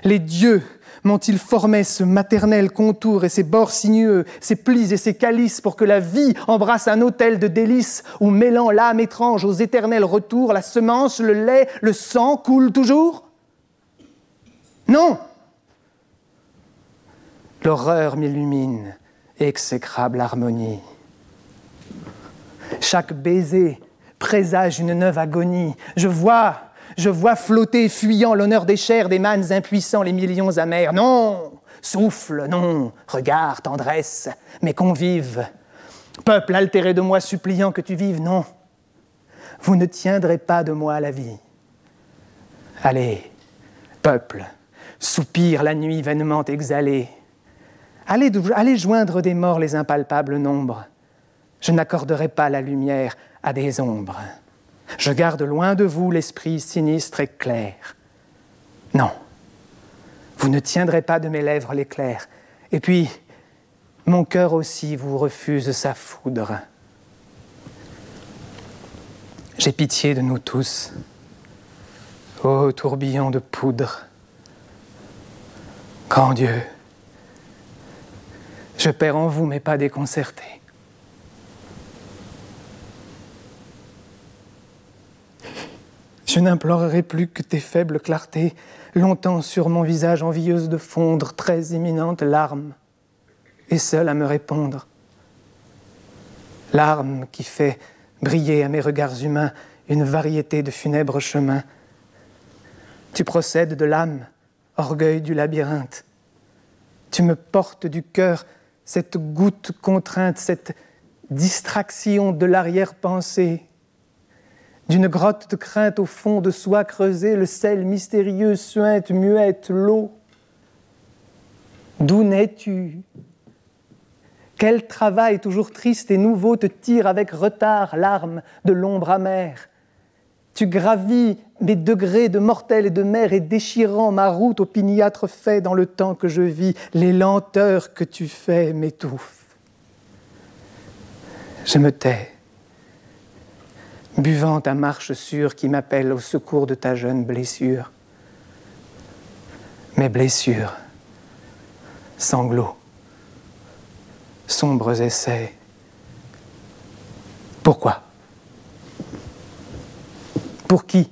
les dieux m'ont-ils formé ce maternel contour et ces bords sinueux, ces plis et ces calices pour que la vie embrasse un autel de délices où mêlant l'âme étrange aux éternels retours, la semence, le lait, le sang coulent toujours? Non L'horreur m'illumine, exécrable harmonie. Chaque baiser présage une neuve agonie. Je vois, je vois flotter, fuyant l'honneur des chairs, des mânes impuissants, les millions amers. Non, souffle, non, regard, tendresse, mes convives. Peuple altéré de moi, suppliant que tu vives, non. Vous ne tiendrez pas de moi la vie. Allez, peuple, soupire la nuit vainement exhalée. Allez, allez joindre des morts les impalpables nombres. Je n'accorderai pas la lumière à des ombres. Je garde loin de vous l'esprit sinistre et clair. Non, vous ne tiendrez pas de mes lèvres l'éclair. Et puis, mon cœur aussi vous refuse sa foudre. J'ai pitié de nous tous. Ô tourbillon de poudre, grand Dieu, je perds en vous, mais pas déconcerté. Je n'implorerai plus que tes faibles clartés, longtemps sur mon visage envieuse de fondre, très imminentes larmes, et seule à me répondre. Larmes qui fait briller à mes regards humains une variété de funèbres chemins. Tu procèdes de l'âme, orgueil du labyrinthe. Tu me portes du cœur cette goutte contrainte, cette distraction de l'arrière-pensée, d'une grotte de crainte au fond de soi creusée, le sel mystérieux suinte, muette, l'eau. D'où nais-tu? Quel travail toujours triste et nouveau te tire avec retard l'arme de l'ombre amère? Tu gravis mes degrés de mortel et de mer et déchirant ma route opiniâtre fait dans le temps que je vis, les lenteurs que tu fais m'étouffent. Je me tais buvant ta marche sûre qui m'appelle au secours de ta jeune blessure. Mes blessures, sanglots, sombres essais. Pourquoi? Pour qui,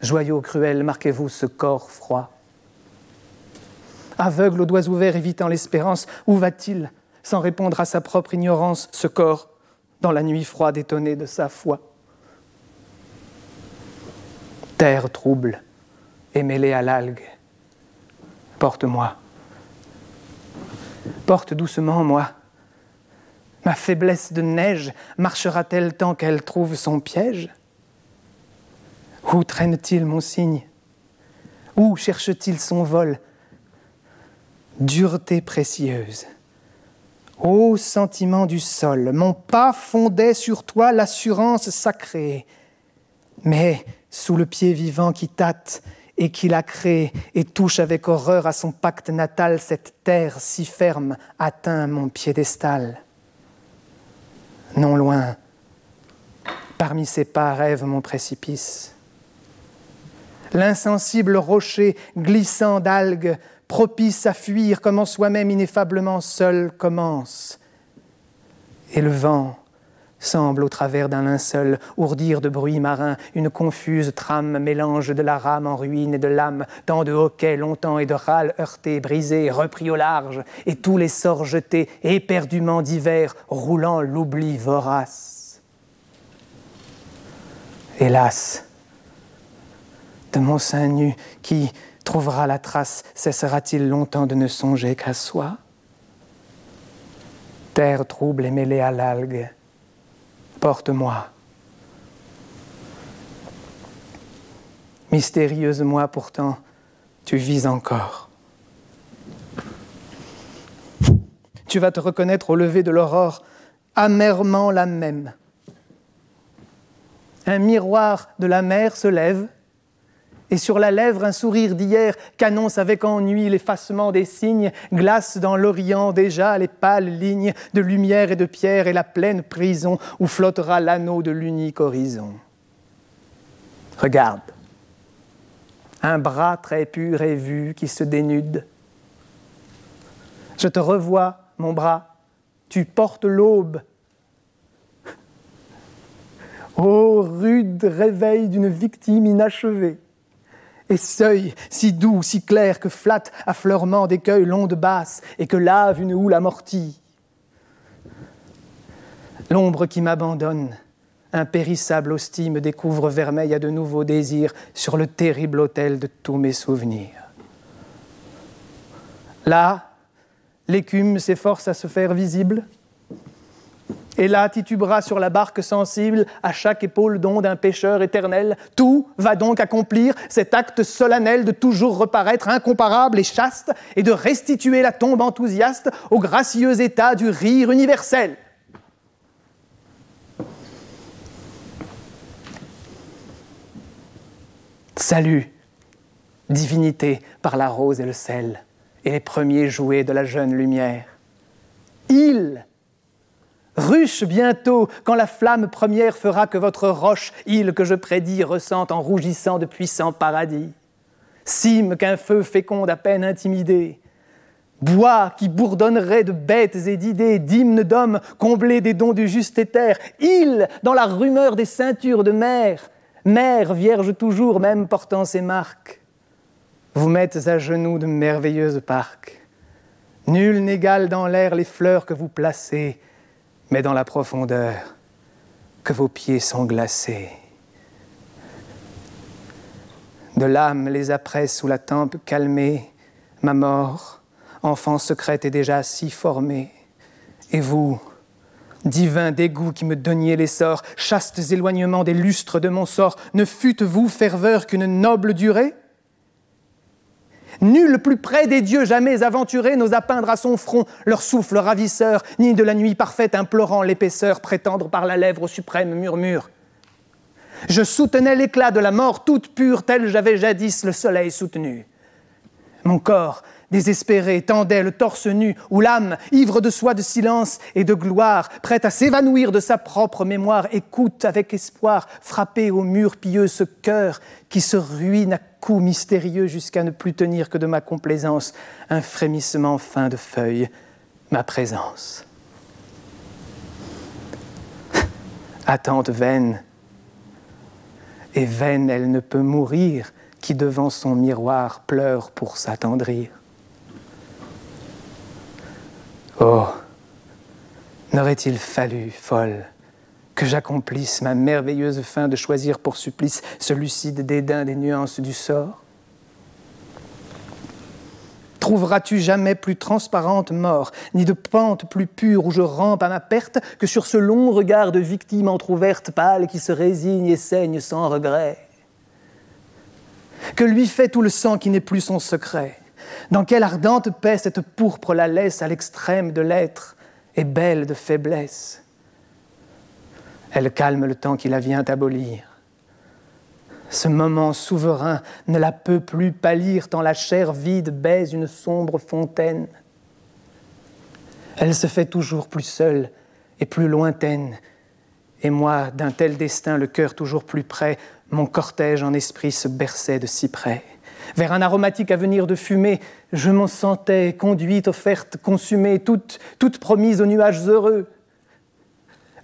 joyaux cruel, marquez-vous ce corps froid? Aveugle aux doigts ouverts, évitant l'espérance, où va-t-il, sans répondre à sa propre ignorance, ce corps, dans la nuit froide étonnée de sa foi? Terre trouble et mêlée à l'algue. Porte-moi. Porte doucement, moi. Ma faiblesse de neige marchera-t-elle tant qu'elle trouve son piège? Où traîne-t-il mon signe? Où cherche-t-il son vol? Dureté précieuse. Ô sentiment du sol, mon pas fondait sur toi l'assurance sacrée. Mais sous le pied vivant qui tâte et qui l'a créé et touche avec horreur à son pacte natal, cette terre si ferme atteint mon piédestal. Non loin, parmi ses pas rêve mon précipice. L'insensible rocher glissant d'algues, propice à fuir comme en soi-même ineffablement seul commence. Et le vent, semble au travers d'un linceul ourdir de bruits marins une confuse trame mélange de la rame en ruine et de l'âme, tant de hoquets longtemps et de râles heurtés, brisés, repris au large, et tous les sorts jetés éperdument divers, roulant l'oubli vorace. Hélas, de mon sein nu, qui trouvera la trace, cessera-t-il longtemps de ne songer qu'à soi? Terre trouble et mêlée à l'algue, porte-moi. Mystérieuse moi pourtant, tu vis encore. Tu vas te reconnaître au lever de l'aurore, amèrement la même. Un miroir de la mer se lève, et sur la lèvre un sourire d'hier qu'annonce avec ennui l'effacement des signes, glace dans l'Orient déjà les pâles lignes de lumière et de pierre et la pleine prison où flottera l'anneau de l'unique horizon. Regarde, un bras très pur et vu qui se dénude. Je te revois, mon bras, tu portes l'aube. Ô rude réveil d'une victime inachevée et seuil si doux, si clair que flatte à fleurement d'écueil l'onde basse et que lave une houle amortie. L'ombre qui m'abandonne, impérissable hostie, me découvre vermeil à de nouveaux désirs sur le terrible autel de tous mes souvenirs. Là, l'écume s'efforce à se faire visible, et là titubera sur la barque sensible à chaque épaule d'onde un pêcheur éternel. Tout va donc accomplir cet acte solennel de toujours reparaître incomparable et chaste et de restituer la tombe enthousiaste au gracieux état du rire universel. Salut, divinité par la rose et le sel, et les premiers jouets de la jeune lumière. Il Ruche bientôt, quand la flamme première fera que votre roche, île que je prédis, ressente en rougissant de puissants paradis. Cime qu'un feu féconde à peine intimidé. Bois qui bourdonnerait de bêtes et d'idées, d'hymnes d'hommes comblés des dons du juste éther. Île dans la rumeur des ceintures de mer. Mère vierge toujours, même portant ses marques. Vous mettez à genoux de merveilleuses parcs. Nul n'égale dans l'air les fleurs que vous placez mais dans la profondeur, que vos pieds sont glacés. De l'âme les après sous la tempe calmée, ma mort, enfant secrète est déjà si formée. Et vous, divin dégoût qui me donniez l'essor, chastes éloignements des lustres de mon sort, ne fûtes-vous ferveur qu'une noble durée? Nul plus près des dieux jamais aventuré n'osa peindre à son front leur souffle ravisseur, ni de la nuit parfaite implorant l'épaisseur prétendre par la lèvre au suprême murmure. Je soutenais l'éclat de la mort toute pure, tel j'avais jadis le soleil soutenu. Mon corps, désespéré, tendait le torse nu, où l'âme, ivre de soi de silence et de gloire, prête à s'évanouir de sa propre mémoire, écoute avec espoir, frapper au mur pieux ce cœur qui se ruine à coups mystérieux jusqu'à ne plus tenir que de ma complaisance un frémissement fin de feuilles, ma présence. Attente vaine, et vaine elle ne peut mourir qui devant son miroir pleure pour s'attendrir. Oh, n'aurait-il fallu, folle, que j'accomplisse ma merveilleuse fin de choisir pour supplice ce lucide dédain des nuances du sort? Trouveras-tu jamais plus transparente mort, ni de pente plus pure où je rampe à ma perte que sur ce long regard de victime entr'ouverte, pâle, qui se résigne et saigne sans regret? Que lui fait tout le sang qui n'est plus son secret? Dans quelle ardente paix cette pourpre la laisse à l'extrême de l'être et belle de faiblesse. Elle calme le temps qui la vient abolir. Ce moment souverain ne la peut plus pâlir tant la chair vide baise une sombre fontaine. Elle se fait toujours plus seule et plus lointaine. Et moi, d'un tel destin, le cœur toujours plus près, mon cortège en esprit se berçait de si près vers un aromatique avenir de fumée. Je m'en sentais conduite, offerte, consumée, toute, toute promise aux nuages heureux.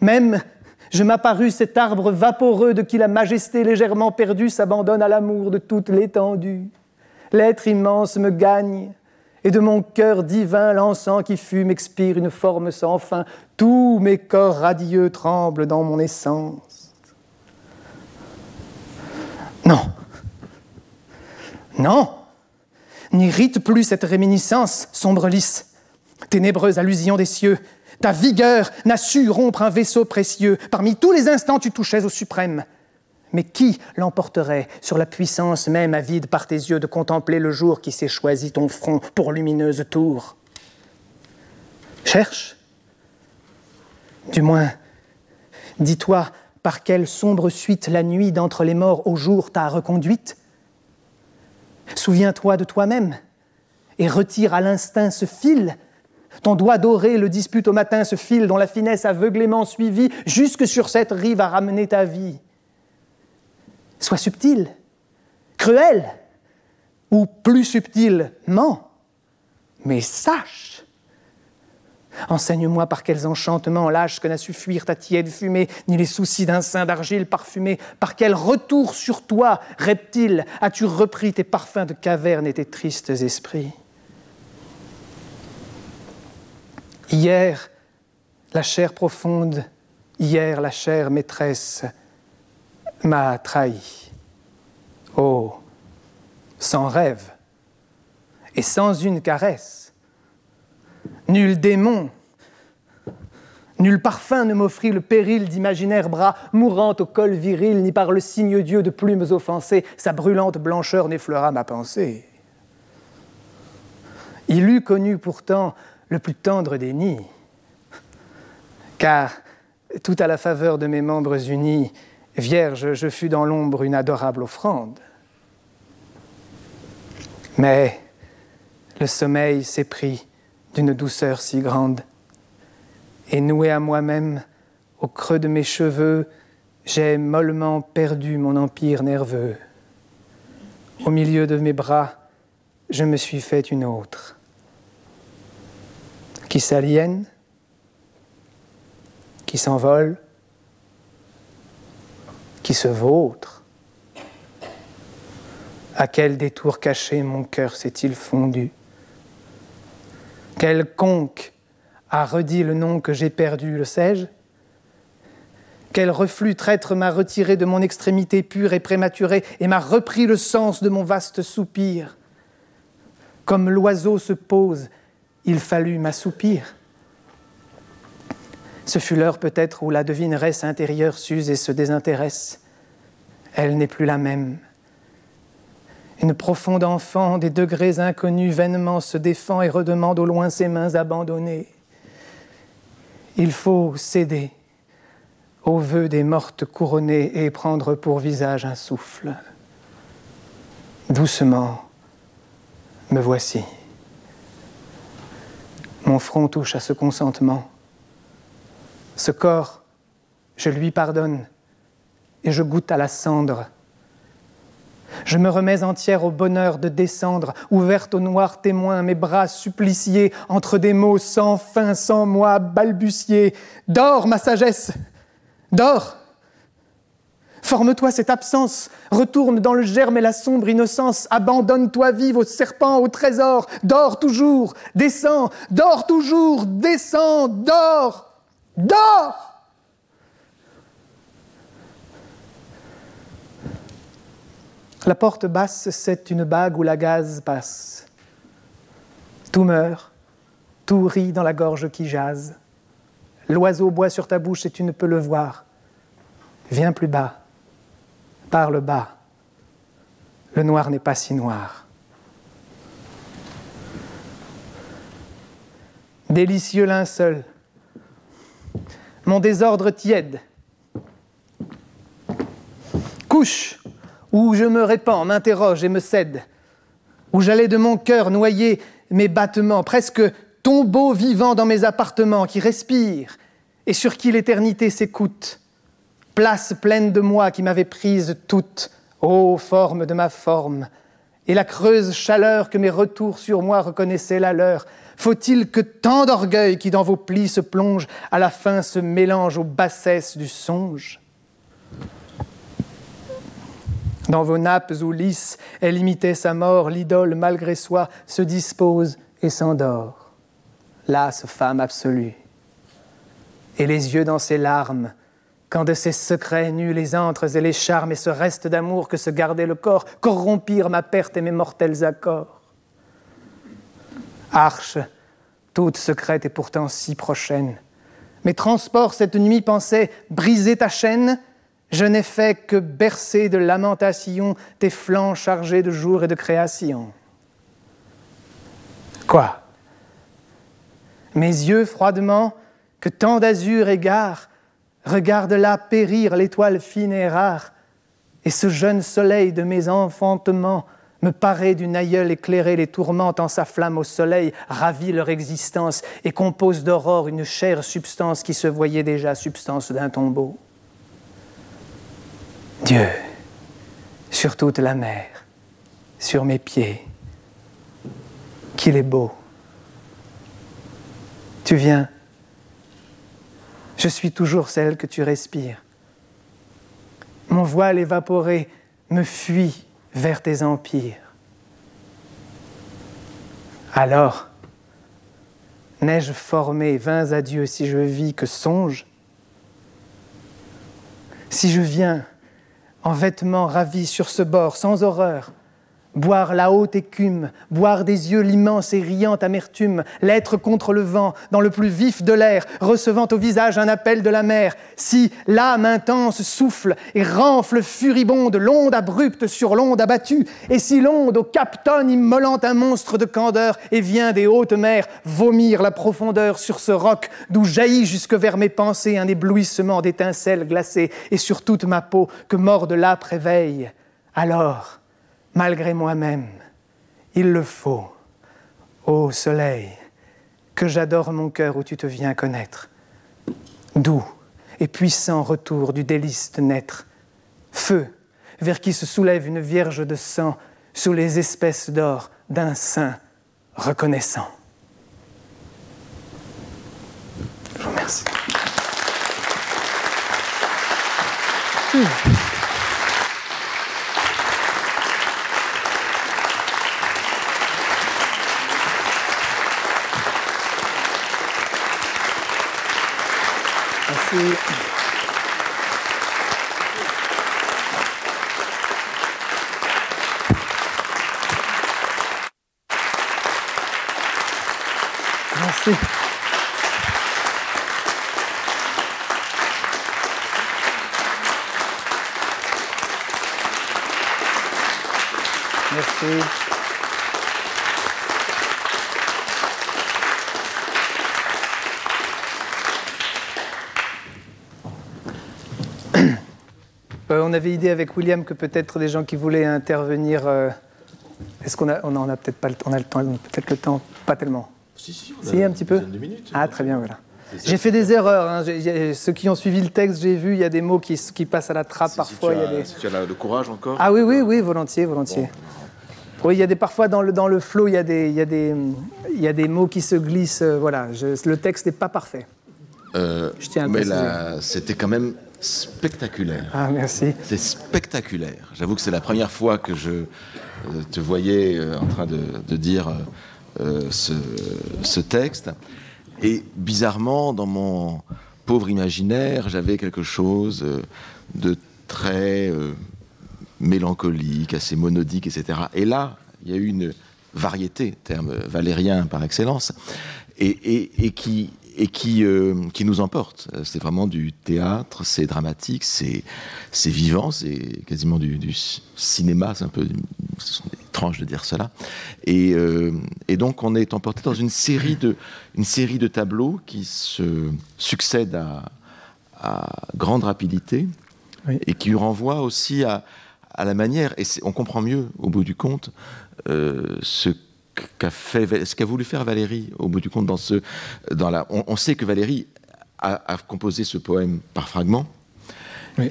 Même je m'apparus cet arbre vaporeux de qui la majesté légèrement perdue s'abandonne à l'amour de toute l'étendue. L'être immense me gagne, et de mon cœur divin l'encens qui fume expire une forme sans fin. Tous mes corps radieux tremblent dans mon essence. Non, non, n'irrite plus cette réminiscence, sombre lys, ténébreuse allusion des cieux. Ta vigueur n'a su rompre un vaisseau précieux. Parmi tous les instants, tu touchais au suprême. Mais qui l'emporterait sur la puissance même avide par tes yeux de contempler le jour qui s'est choisi ton front pour lumineuse tour? Cherche. Du moins, dis-toi par quelle sombre suite la nuit d'entre les morts au jour t'a reconduite Souviens-toi de toi-même et retire à l'instinct ce fil. Ton doigt doré le dispute au matin, ce fil dont la finesse aveuglément suivie jusque sur cette rive a ramené ta vie. Sois subtil, cruel, ou plus subtilement, mais sache Enseigne-moi par quels enchantements l'âge que n'a su fuir ta tiède fumée, ni les soucis d'un sein d'argile parfumé, par quel retour sur toi, reptile, as-tu repris tes parfums de caverne et tes tristes esprits? Hier, la chair profonde, hier, la chair maîtresse m'a trahi. Oh, sans rêve et sans une caresse, nul démon, nul parfum ne m'offrit le péril d'imaginaires bras mourant au col viril, ni par le signe Dieu de plumes offensées, sa brûlante blancheur n'effleura ma pensée. Il eût connu pourtant le plus tendre des nids. Car, tout à la faveur de mes membres unis, vierge, je fus dans l'ombre une adorable offrande. Mais le sommeil s'est pris d'une douceur si grande, et noué à moi-même, au creux de mes cheveux, j'ai mollement perdu mon empire nerveux. Au milieu de mes bras, je me suis fait une autre qui s'aliènent, qui s'envolent, qui se vautrent. À quel détour caché mon cœur s'est-il fondu? Quel conque a redit le nom que j'ai perdu, le sais-je? Quel reflux traître m'a retiré de mon extrémité pure et prématurée et m'a repris le sens de mon vaste soupir? Comme l'oiseau se pose il fallut m'assoupir. Ce fut l'heure peut-être où la devineresse intérieure s'use et se désintéresse. Elle n'est plus la même. Une profonde enfant des degrés inconnus vainement se défend et redemande au loin ses mains abandonnées. Il faut céder aux vœux des mortes couronnées et prendre pour visage un souffle. Doucement, me voici. Mon front touche à ce consentement. Ce corps, je lui pardonne et je goûte à la cendre. Je me remets entière au bonheur de descendre, ouverte au noir témoin, mes bras suppliciés entre des mots sans fin, sans moi, balbutiés. Dors, ma sagesse, dors. Forme-toi cette absence, retourne dans le germe et la sombre innocence, abandonne-toi vive au serpent, au trésor, dors toujours, descends, dors toujours, descends, dors, dors La porte basse, c'est une bague où la gaze passe. Tout meurt, tout rit dans la gorge qui jase. L'oiseau boit sur ta bouche et tu ne peux le voir. Viens plus bas parle bas. Le noir n'est pas si noir. Délicieux linceul, mon désordre tiède. Couche où je me répands, m'interroge et me cède, où j'allais de mon cœur noyer mes battements, presque tombeau vivant dans mes appartements qui respire et sur qui l'éternité s'écoute. Place pleine de moi qui m'avait prise toute, ô forme de ma forme, et la creuse chaleur que mes retours sur moi reconnaissaient la leur. Faut-il que tant d'orgueil qui dans vos plis se plonge, à la fin se mélange aux bassesses du songe? Dans vos nappes où lisse, elle imitait sa mort, l'idole malgré soi se dispose et s'endort. Lasse femme absolue. Et les yeux dans ses larmes, quand de ces secrets nus les antres et les charmes et ce reste d'amour que se gardait le corps corrompirent ma perte et mes mortels accords. Arche, toute secrète et pourtant si prochaine, mes transports cette nuit pensaient briser ta chaîne, je n'ai fait que bercer de lamentations tes flancs chargés de jour et de création. Quoi? Mes yeux froidement, que tant d'azur égare, Regarde là périr l'étoile fine et rare, et ce jeune soleil de mes enfantements me paraît d'une aïeule éclairer les tourmentes en sa flamme au soleil, ravit leur existence et compose d'aurore une chère substance qui se voyait déjà substance d'un tombeau. Dieu, sur toute la mer, sur mes pieds, qu'il est beau. Tu viens. Je suis toujours celle que tu respires. Mon voile évaporé me fuit vers tes empires. Alors, n'ai-je formé vingt adieux si je vis que songe? Si je viens en vêtements ravis sur ce bord sans horreur, boire la haute écume, boire des yeux l'immense et riante amertume, l'être contre le vent, dans le plus vif de l'air, recevant au visage un appel de la mer, si l'âme intense souffle et renfle furibonde l'onde abrupte sur l'onde abattue, et si l'onde au cap tonne immolant un monstre de candeur et vient des hautes mers vomir la profondeur sur ce roc d'où jaillit jusque vers mes pensées un éblouissement d'étincelles glacées et sur toute ma peau que morde l'âpre éveil, alors malgré moi-même. Il le faut, ô soleil, que j'adore mon cœur où tu te viens connaître. Doux et puissant retour du délice de naître. Feu, vers qui se soulève une vierge de sang sous les espèces d'or d'un saint reconnaissant. Je vous remercie. Hmm. Merci. On avait idée avec William que peut-être des gens qui voulaient intervenir. Euh, est-ce qu'on a, on a peut-être pas le temps, on a le temps, peut-être le temps, pas tellement. Si, si, on a si un petit peu. Minutes, ah très bien, voilà. J'ai fait des erreurs. Hein. Ceux qui ont suivi le texte, j'ai vu, il y a des mots qui, qui passent à la trappe parfois. Si tu, as, si tu as le courage encore. Ah oui, oui, oui, volontiers, volontiers. Oui, il y a des parfois dans le, dans le flow, il y, a des, il, y a des, il y a des mots qui se glissent. Euh, voilà, le texte n'est pas parfait. je tiens à mais là, c'était quand même spectaculaire. Ah, merci. C'est spectaculaire. J'avoue que c'est la première fois que je euh, te voyais euh, en train de, dire euh, ce, texte. Et bizarrement, dans mon pauvre imaginaire, j'avais quelque chose de très mélancolique, assez monodique, etc. Et là, il y a eu une variété, terme valérien par excellence, et qui et qui, euh, qui nous emporte. C'est vraiment du théâtre, c'est dramatique, c'est vivant, c'est quasiment du, cinéma, c'est un peu étrange de dire cela. Et, euh, et, donc on est emporté dans une série de, une série de tableaux qui se succèdent à, à grande rapidité et qui renvoient aussi à, à la manière, et on comprend mieux au bout du compte, euh, ce qu'a fait, ce qu'a voulu faire Valérie au bout du compte dans ce, dans la, on, sait que Valérie a, composé ce poème par fragments.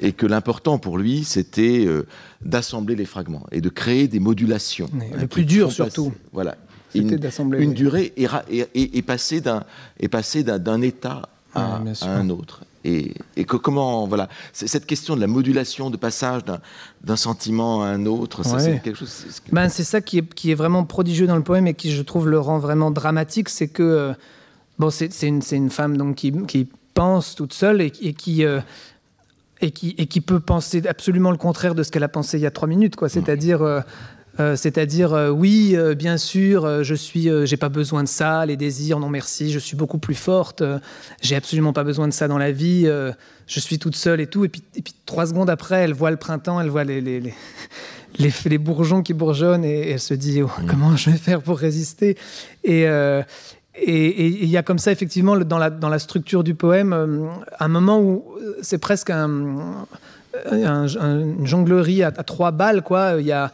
Et que l'important pour lui, c'était euh, d'assembler les fragments et de créer des modulations. le plus dur surtout. Voilà. Une, une durée et, et, et passer d'un état à, à un autre et, que comment voilà cette question de la modulation de passage d'un sentiment à un autre c'est quelque chose ben, c'est ça qui est, qui est vraiment prodigieux dans le poème et qui je trouve le rend vraiment dramatique c'est que euh, bon c'est une, une femme donc qui, qui, pense toute seule et, qui euh, et qui, et qui peut penser absolument le contraire de ce qu'elle a pensé il y a trois minutes quoi. C'est-à-dire euh, euh, c'est-à-dire, euh, oui, euh, bien sûr, je suis, j'ai pas besoin de ça, les désirs, non merci, je suis beaucoup plus forte, j'ai absolument pas besoin de ça dans la vie, je suis toute seule et tout. Et puis, et puis, trois secondes après, elle voit le printemps, elle voit les, les, les, les, bourgeons qui bourgeonnent et, elle se dit, oh, mm. comment je vais faire pour résister? Et. et il y a comme ça, effectivement, dans la, dans la structure du poème, un moment où c'est presque un, une jonglerie à, à, trois balles. Quoi. Il y a,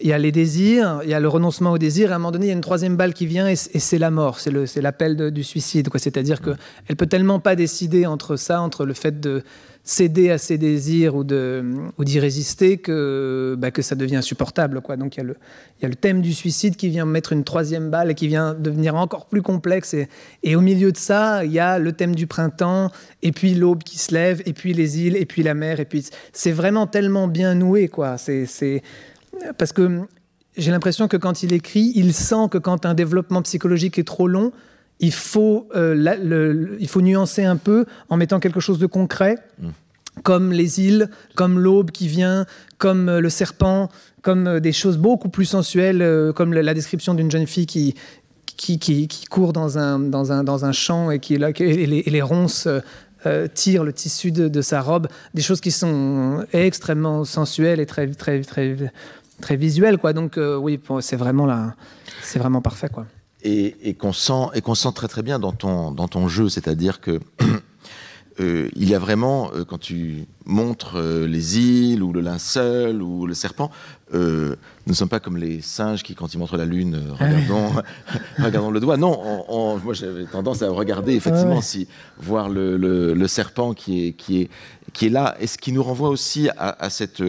il y a les désirs, il y a le renoncement au désir, et à un moment donné, il y a une troisième balle qui vient, et, c'est la mort, c'est l'appel du suicide. C'est-à-dire qu'elle peut tellement pas décider entre ça, entre le fait de céder à ses désirs ou d'y résister que, bah, que ça devient insupportable. Quoi. Donc il y, a le, il y a le thème du suicide qui vient mettre une troisième balle et qui vient devenir encore plus complexe. Et, et au milieu de ça, il y a le thème du printemps, et puis l'aube qui se lève, et puis les îles, et puis la mer. Et puis c'est vraiment tellement bien noué. Quoi. C'est, Parce que j'ai l'impression que quand il écrit, il sent que quand un développement psychologique est trop long, il faut, euh, il faut nuancer un peu en mettant quelque chose de concret, mm. comme les îles, comme l'aube qui vient, comme euh, le serpent, comme euh, des choses beaucoup plus sensuelles, comme la, description d'une jeune fille qui, qui, qui, court dans un, dans, un, dans un champ et, qui, et, les, et les ronces tirent le tissu de, sa robe, des choses qui sont extrêmement sensuelles et très, très, très, très visuelles. Quoi. Donc oui, c'est vraiment, c'est vraiment parfait. Quoi et, qu'on sent, et qu'on sent très très bien dans ton, dans ton jeu, c'est-à-dire que euh, il y a vraiment, euh, quand tu montres euh, les îles ou le linceul ou le serpent, nous ne sommes pas comme les singes qui, quand ils montrent la lune, regardons, regardons le doigt. Non, moi j'avais tendance à regarder effectivement si voir le, le, serpent qui est, qui est, qui est là, et ce qui nous renvoie aussi à, cette,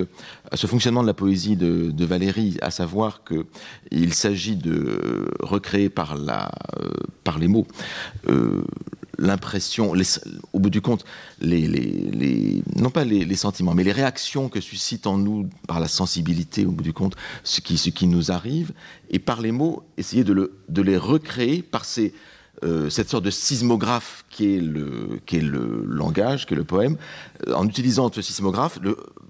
à ce fonctionnement de la poésie de, de Valérie, à savoir qu'il s'agit de recréer par, par les mots l'impression, au bout du compte, non pas les, sentiments, mais les réactions que suscite en nous par la sensibilité, au bout du compte, ce qui, nous arrive, et par les mots, essayer de, le, de les recréer par euh, cette sorte de sismographe qui est le, langage, qui est le poème, euh, en utilisant ce sismographe,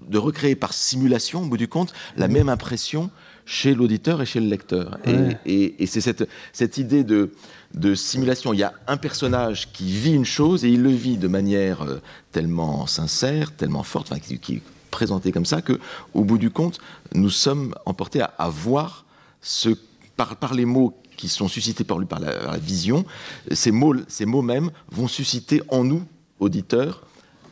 de recréer par simulation, au bout du compte, la même impression chez l'auditeur et chez le lecteur. Et, et c'est cette, cette idée de de simulation. Il y a un personnage qui vit une chose et il le vit de manière euh, tellement sincère, tellement forte, enfin, qui, est présenté comme ça, que au bout du compte, nous sommes emportés à, voir ce, par, les mots qui sont suscités par lui, par la, vision, ces mots, ces mots mêmes vont susciter en nous, auditeurs,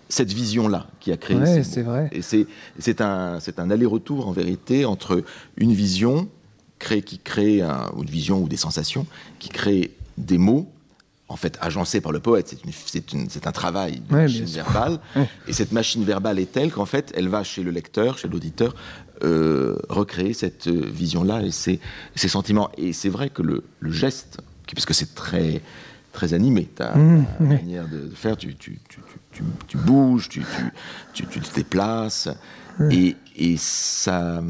cette vision-là qui a créé. Ouais, c'est vrai. Et c'est un, un aller-retour en vérité entre une vision créée, qui crée une vision ou des sensations qui crée des mots, en fait agencés par le poète. C'est un travail de machine verbale. Et cette machine verbale est telle qu'en fait, elle va chez le lecteur, chez l'auditeur, euh, recréer cette vision-là et ces, sentiments. Et c'est vrai que le, geste, puisque c'est très très animé, ta, mmh, manière de, faire, tu, tu, bouges, tu, te déplaces, et, et ça,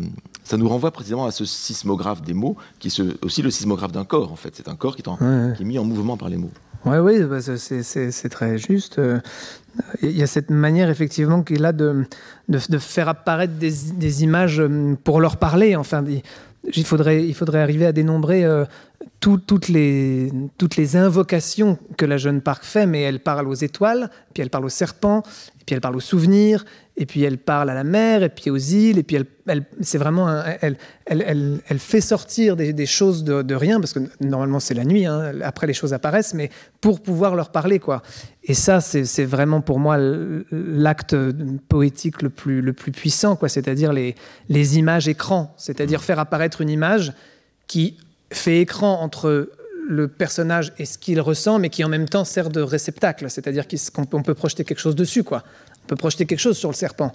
ça nous renvoie précisément à ce sismographe des mots, qui est aussi le sismographe d'un corps, en fait. C'est un corps qui est, mis en mouvement par les mots. Oui, oui, bah, c'est très juste. Il y a cette manière, effectivement, qu'il a de, de, faire apparaître des, des, images euh, pour leur parler. Enfin, il faudrait, il faudrait arriver à dénombrer toutes, les, toutes les invocations que la jeune Parc fait, mais elle parle aux étoiles, puis elle parle aux serpents, puis elle parle aux souvenirs, et puis elle parle à la mer, et puis aux îles, et puis elle, c'est vraiment, elle, elle, elle, fait sortir des, choses de, rien, parce que normalement c'est la nuit, hein, après les choses apparaissent, mais pour pouvoir leur parler, quoi. Et ça, c'est vraiment pour moi l'acte poétique le plus, le plus puissant, quoi, c'est-à-dire les, les images écrans, c'est-à-dire faire apparaître une image qui fait écran entre le personnage et ce qu'il ressent, mais qui en même temps sert de réceptacle, c'est-à-dire qu'on peut projeter quelque chose dessus, quoi. On peut projeter quelque chose sur le serpent.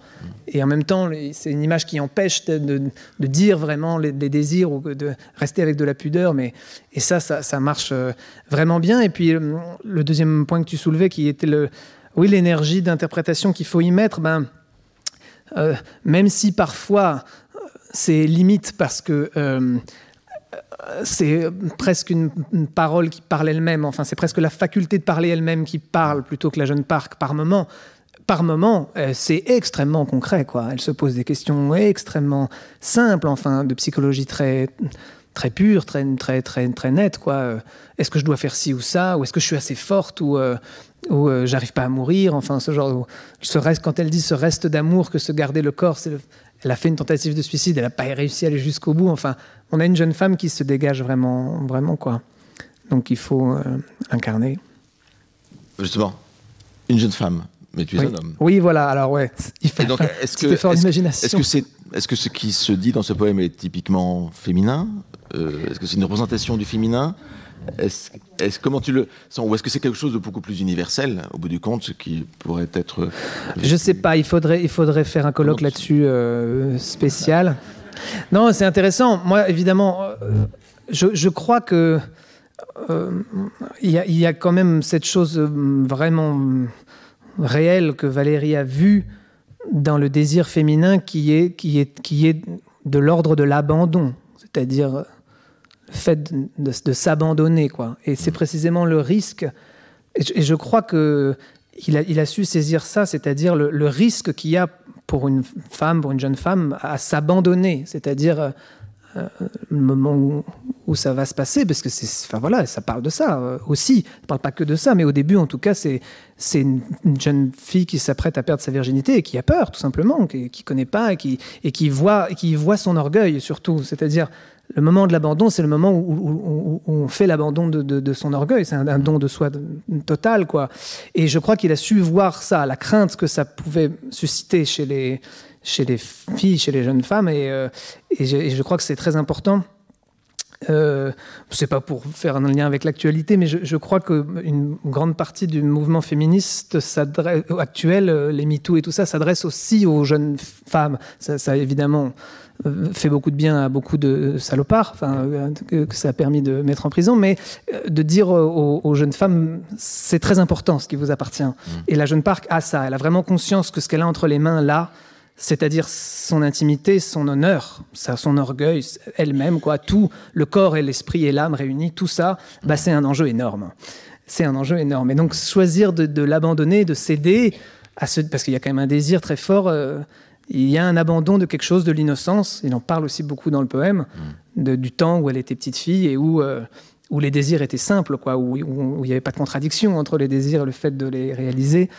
Et en même temps, c'est une image qui empêche de, dire vraiment les, désirs ou de rester avec de la pudeur. Mais, et ça, ça, marche euh, vraiment bien. Et puis, euh, le deuxième point que tu soulevais, qui était le, oui, l'énergie d'interprétation qu'il faut y mettre, ben, euh, même si parfois c'est limite parce que c'est presque une, parole qui parle elle-même, enfin c'est presque la faculté de parler elle-même qui parle plutôt que la jeune Park par moment. Par moment, euh, c'est extrêmement concret, quoi. Elle se pose des questions extrêmement simples, enfin, de psychologie très très pure, très très très très nette, quoi. Euh, est-ce que je dois faire ci ou ça, ou est-ce que je suis assez forte, ou euh, j'arrive pas à mourir, enfin ce genre. Ce reste, quand elle dit ce reste d'amour que se garder le corps, elle a fait une tentative de suicide, elle n'a pas réussi à aller jusqu'au bout. Enfin, on a une jeune femme qui se dégage vraiment, vraiment quoi. Donc il faut euh, incarner. Justement, une jeune femme, mais tu es un homme. Oui, voilà. Alors ouais, il fait donc, est-ce que, est-ce, que c'est est-ce que ce qui se dit dans ce poème est typiquement féminin Est-ce que c'est une représentation du féminin est-ce, comment tu le sens Ou est-ce que c'est quelque chose de beaucoup plus universel, au bout du compte, ce qui pourrait être. Je sais pas, il faudrait, il faudrait faire un colloque là-dessus spécial. Non, c'est intéressant. Moi, évidemment, je, crois que il y, a quand même cette chose vraiment réelle que Valérie a vue dans le désir féminin qui est, qui est, qui est de l'ordre de l'abandon, c'est-à-dire le fait de, s'abandonner. quoi. Et c'est précisément le risque. Et je, crois que il a, il a, su saisir ça, c'est-à-dire le risque qu'il y a pour une femme, pour une jeune femme, à s'abandonner, c'est-à-dire euh, le moment où, ça va se passer, parce que c'est, enfin voilà, ça parle de ça euh, aussi. Ça parle pas que de ça, mais au début, en tout cas, c'est c'est une, jeune fille qui s'apprête à perdre sa virginité et qui a peur, tout simplement, qui, qui connaît pas et qui et qui voit qui voit son orgueil surtout. C'est-à-dire le moment de l'abandon, c'est le moment où, on fait l'abandon de, son orgueil. C'est un, don de soi total, quoi. Et je crois qu'il a su voir ça, la crainte que ça pouvait susciter chez les filles, chez les jeunes femmes, et, euh, et, je, crois que c'est très important. Euh, c'est pas pour faire un lien avec l'actualité, mais je, je crois qu'une grande partie du mouvement féministe actuel, euh, les MeToo et tout ça, s'adresse aussi aux jeunes femmes. Ça, évidemment fait beaucoup de bien à beaucoup de salopards, enfin, que, ça a permis de mettre en prison, mais de dire aux, jeunes femmes, c'est très important ce qui vous appartient. Mmh. Et la jeune Park a ça, elle a vraiment conscience que ce qu'elle a entre les mains là, c'est-à-dire son intimité, son honneur, son orgueil, elle-même, quoi, tout, le corps et l'esprit et l'âme réunis, tout ça, bah, c'est un enjeu énorme. C'est un enjeu énorme. Et donc choisir de, l'abandonner, de céder, à ce, parce qu'il y a quand même un désir très fort, euh, il y a un abandon de quelque chose, de l'innocence, il en parle aussi beaucoup dans le poème, mm. du temps où elle était petite fille et où... Euh, où les désirs étaient simples, quoi, où, il n'y avait pas de contradiction entre les désirs et le fait de les réaliser.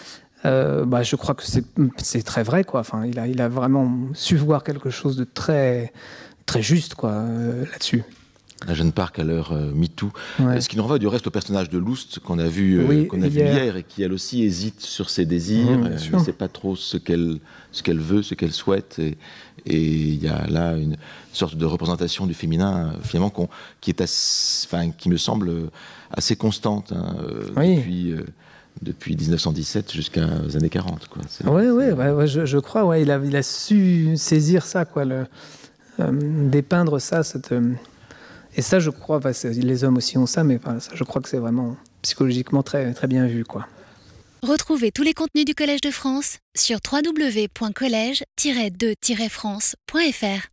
Euh, bah, je crois que c'est très vrai. Quoi. Enfin, il, a, il a vraiment su voir quelque chose de très, très juste quoi, euh, là-dessus. La jeune Park à l'heure euh, MeToo. Ce qui nous renvoie du reste au personnage de Loust qu'on a vu, qu'on a vu hier et qui elle aussi hésite sur ses désirs. Mmh, elle ne sait pas trop ce qu'elle ce qu'elle veut, ce qu'elle souhaite. Et il y a là une sorte de représentation du féminin finalement qui, est enfin, qui me semble assez constante hein, depuis depuis 1917 jusqu'aux années 40. Oui, oui, ouais, je, crois. Ouais, il, a, il a su saisir ça, quoi, le, euh, dépeindre ça. Cette, euh, et ça, je crois, les hommes aussi ont ça, mais ça, je crois que c'est vraiment psychologiquement très, très bien vu. Quoi. Retrouvez tous les contenus du Collège de France sur www.colège-2-france.fr.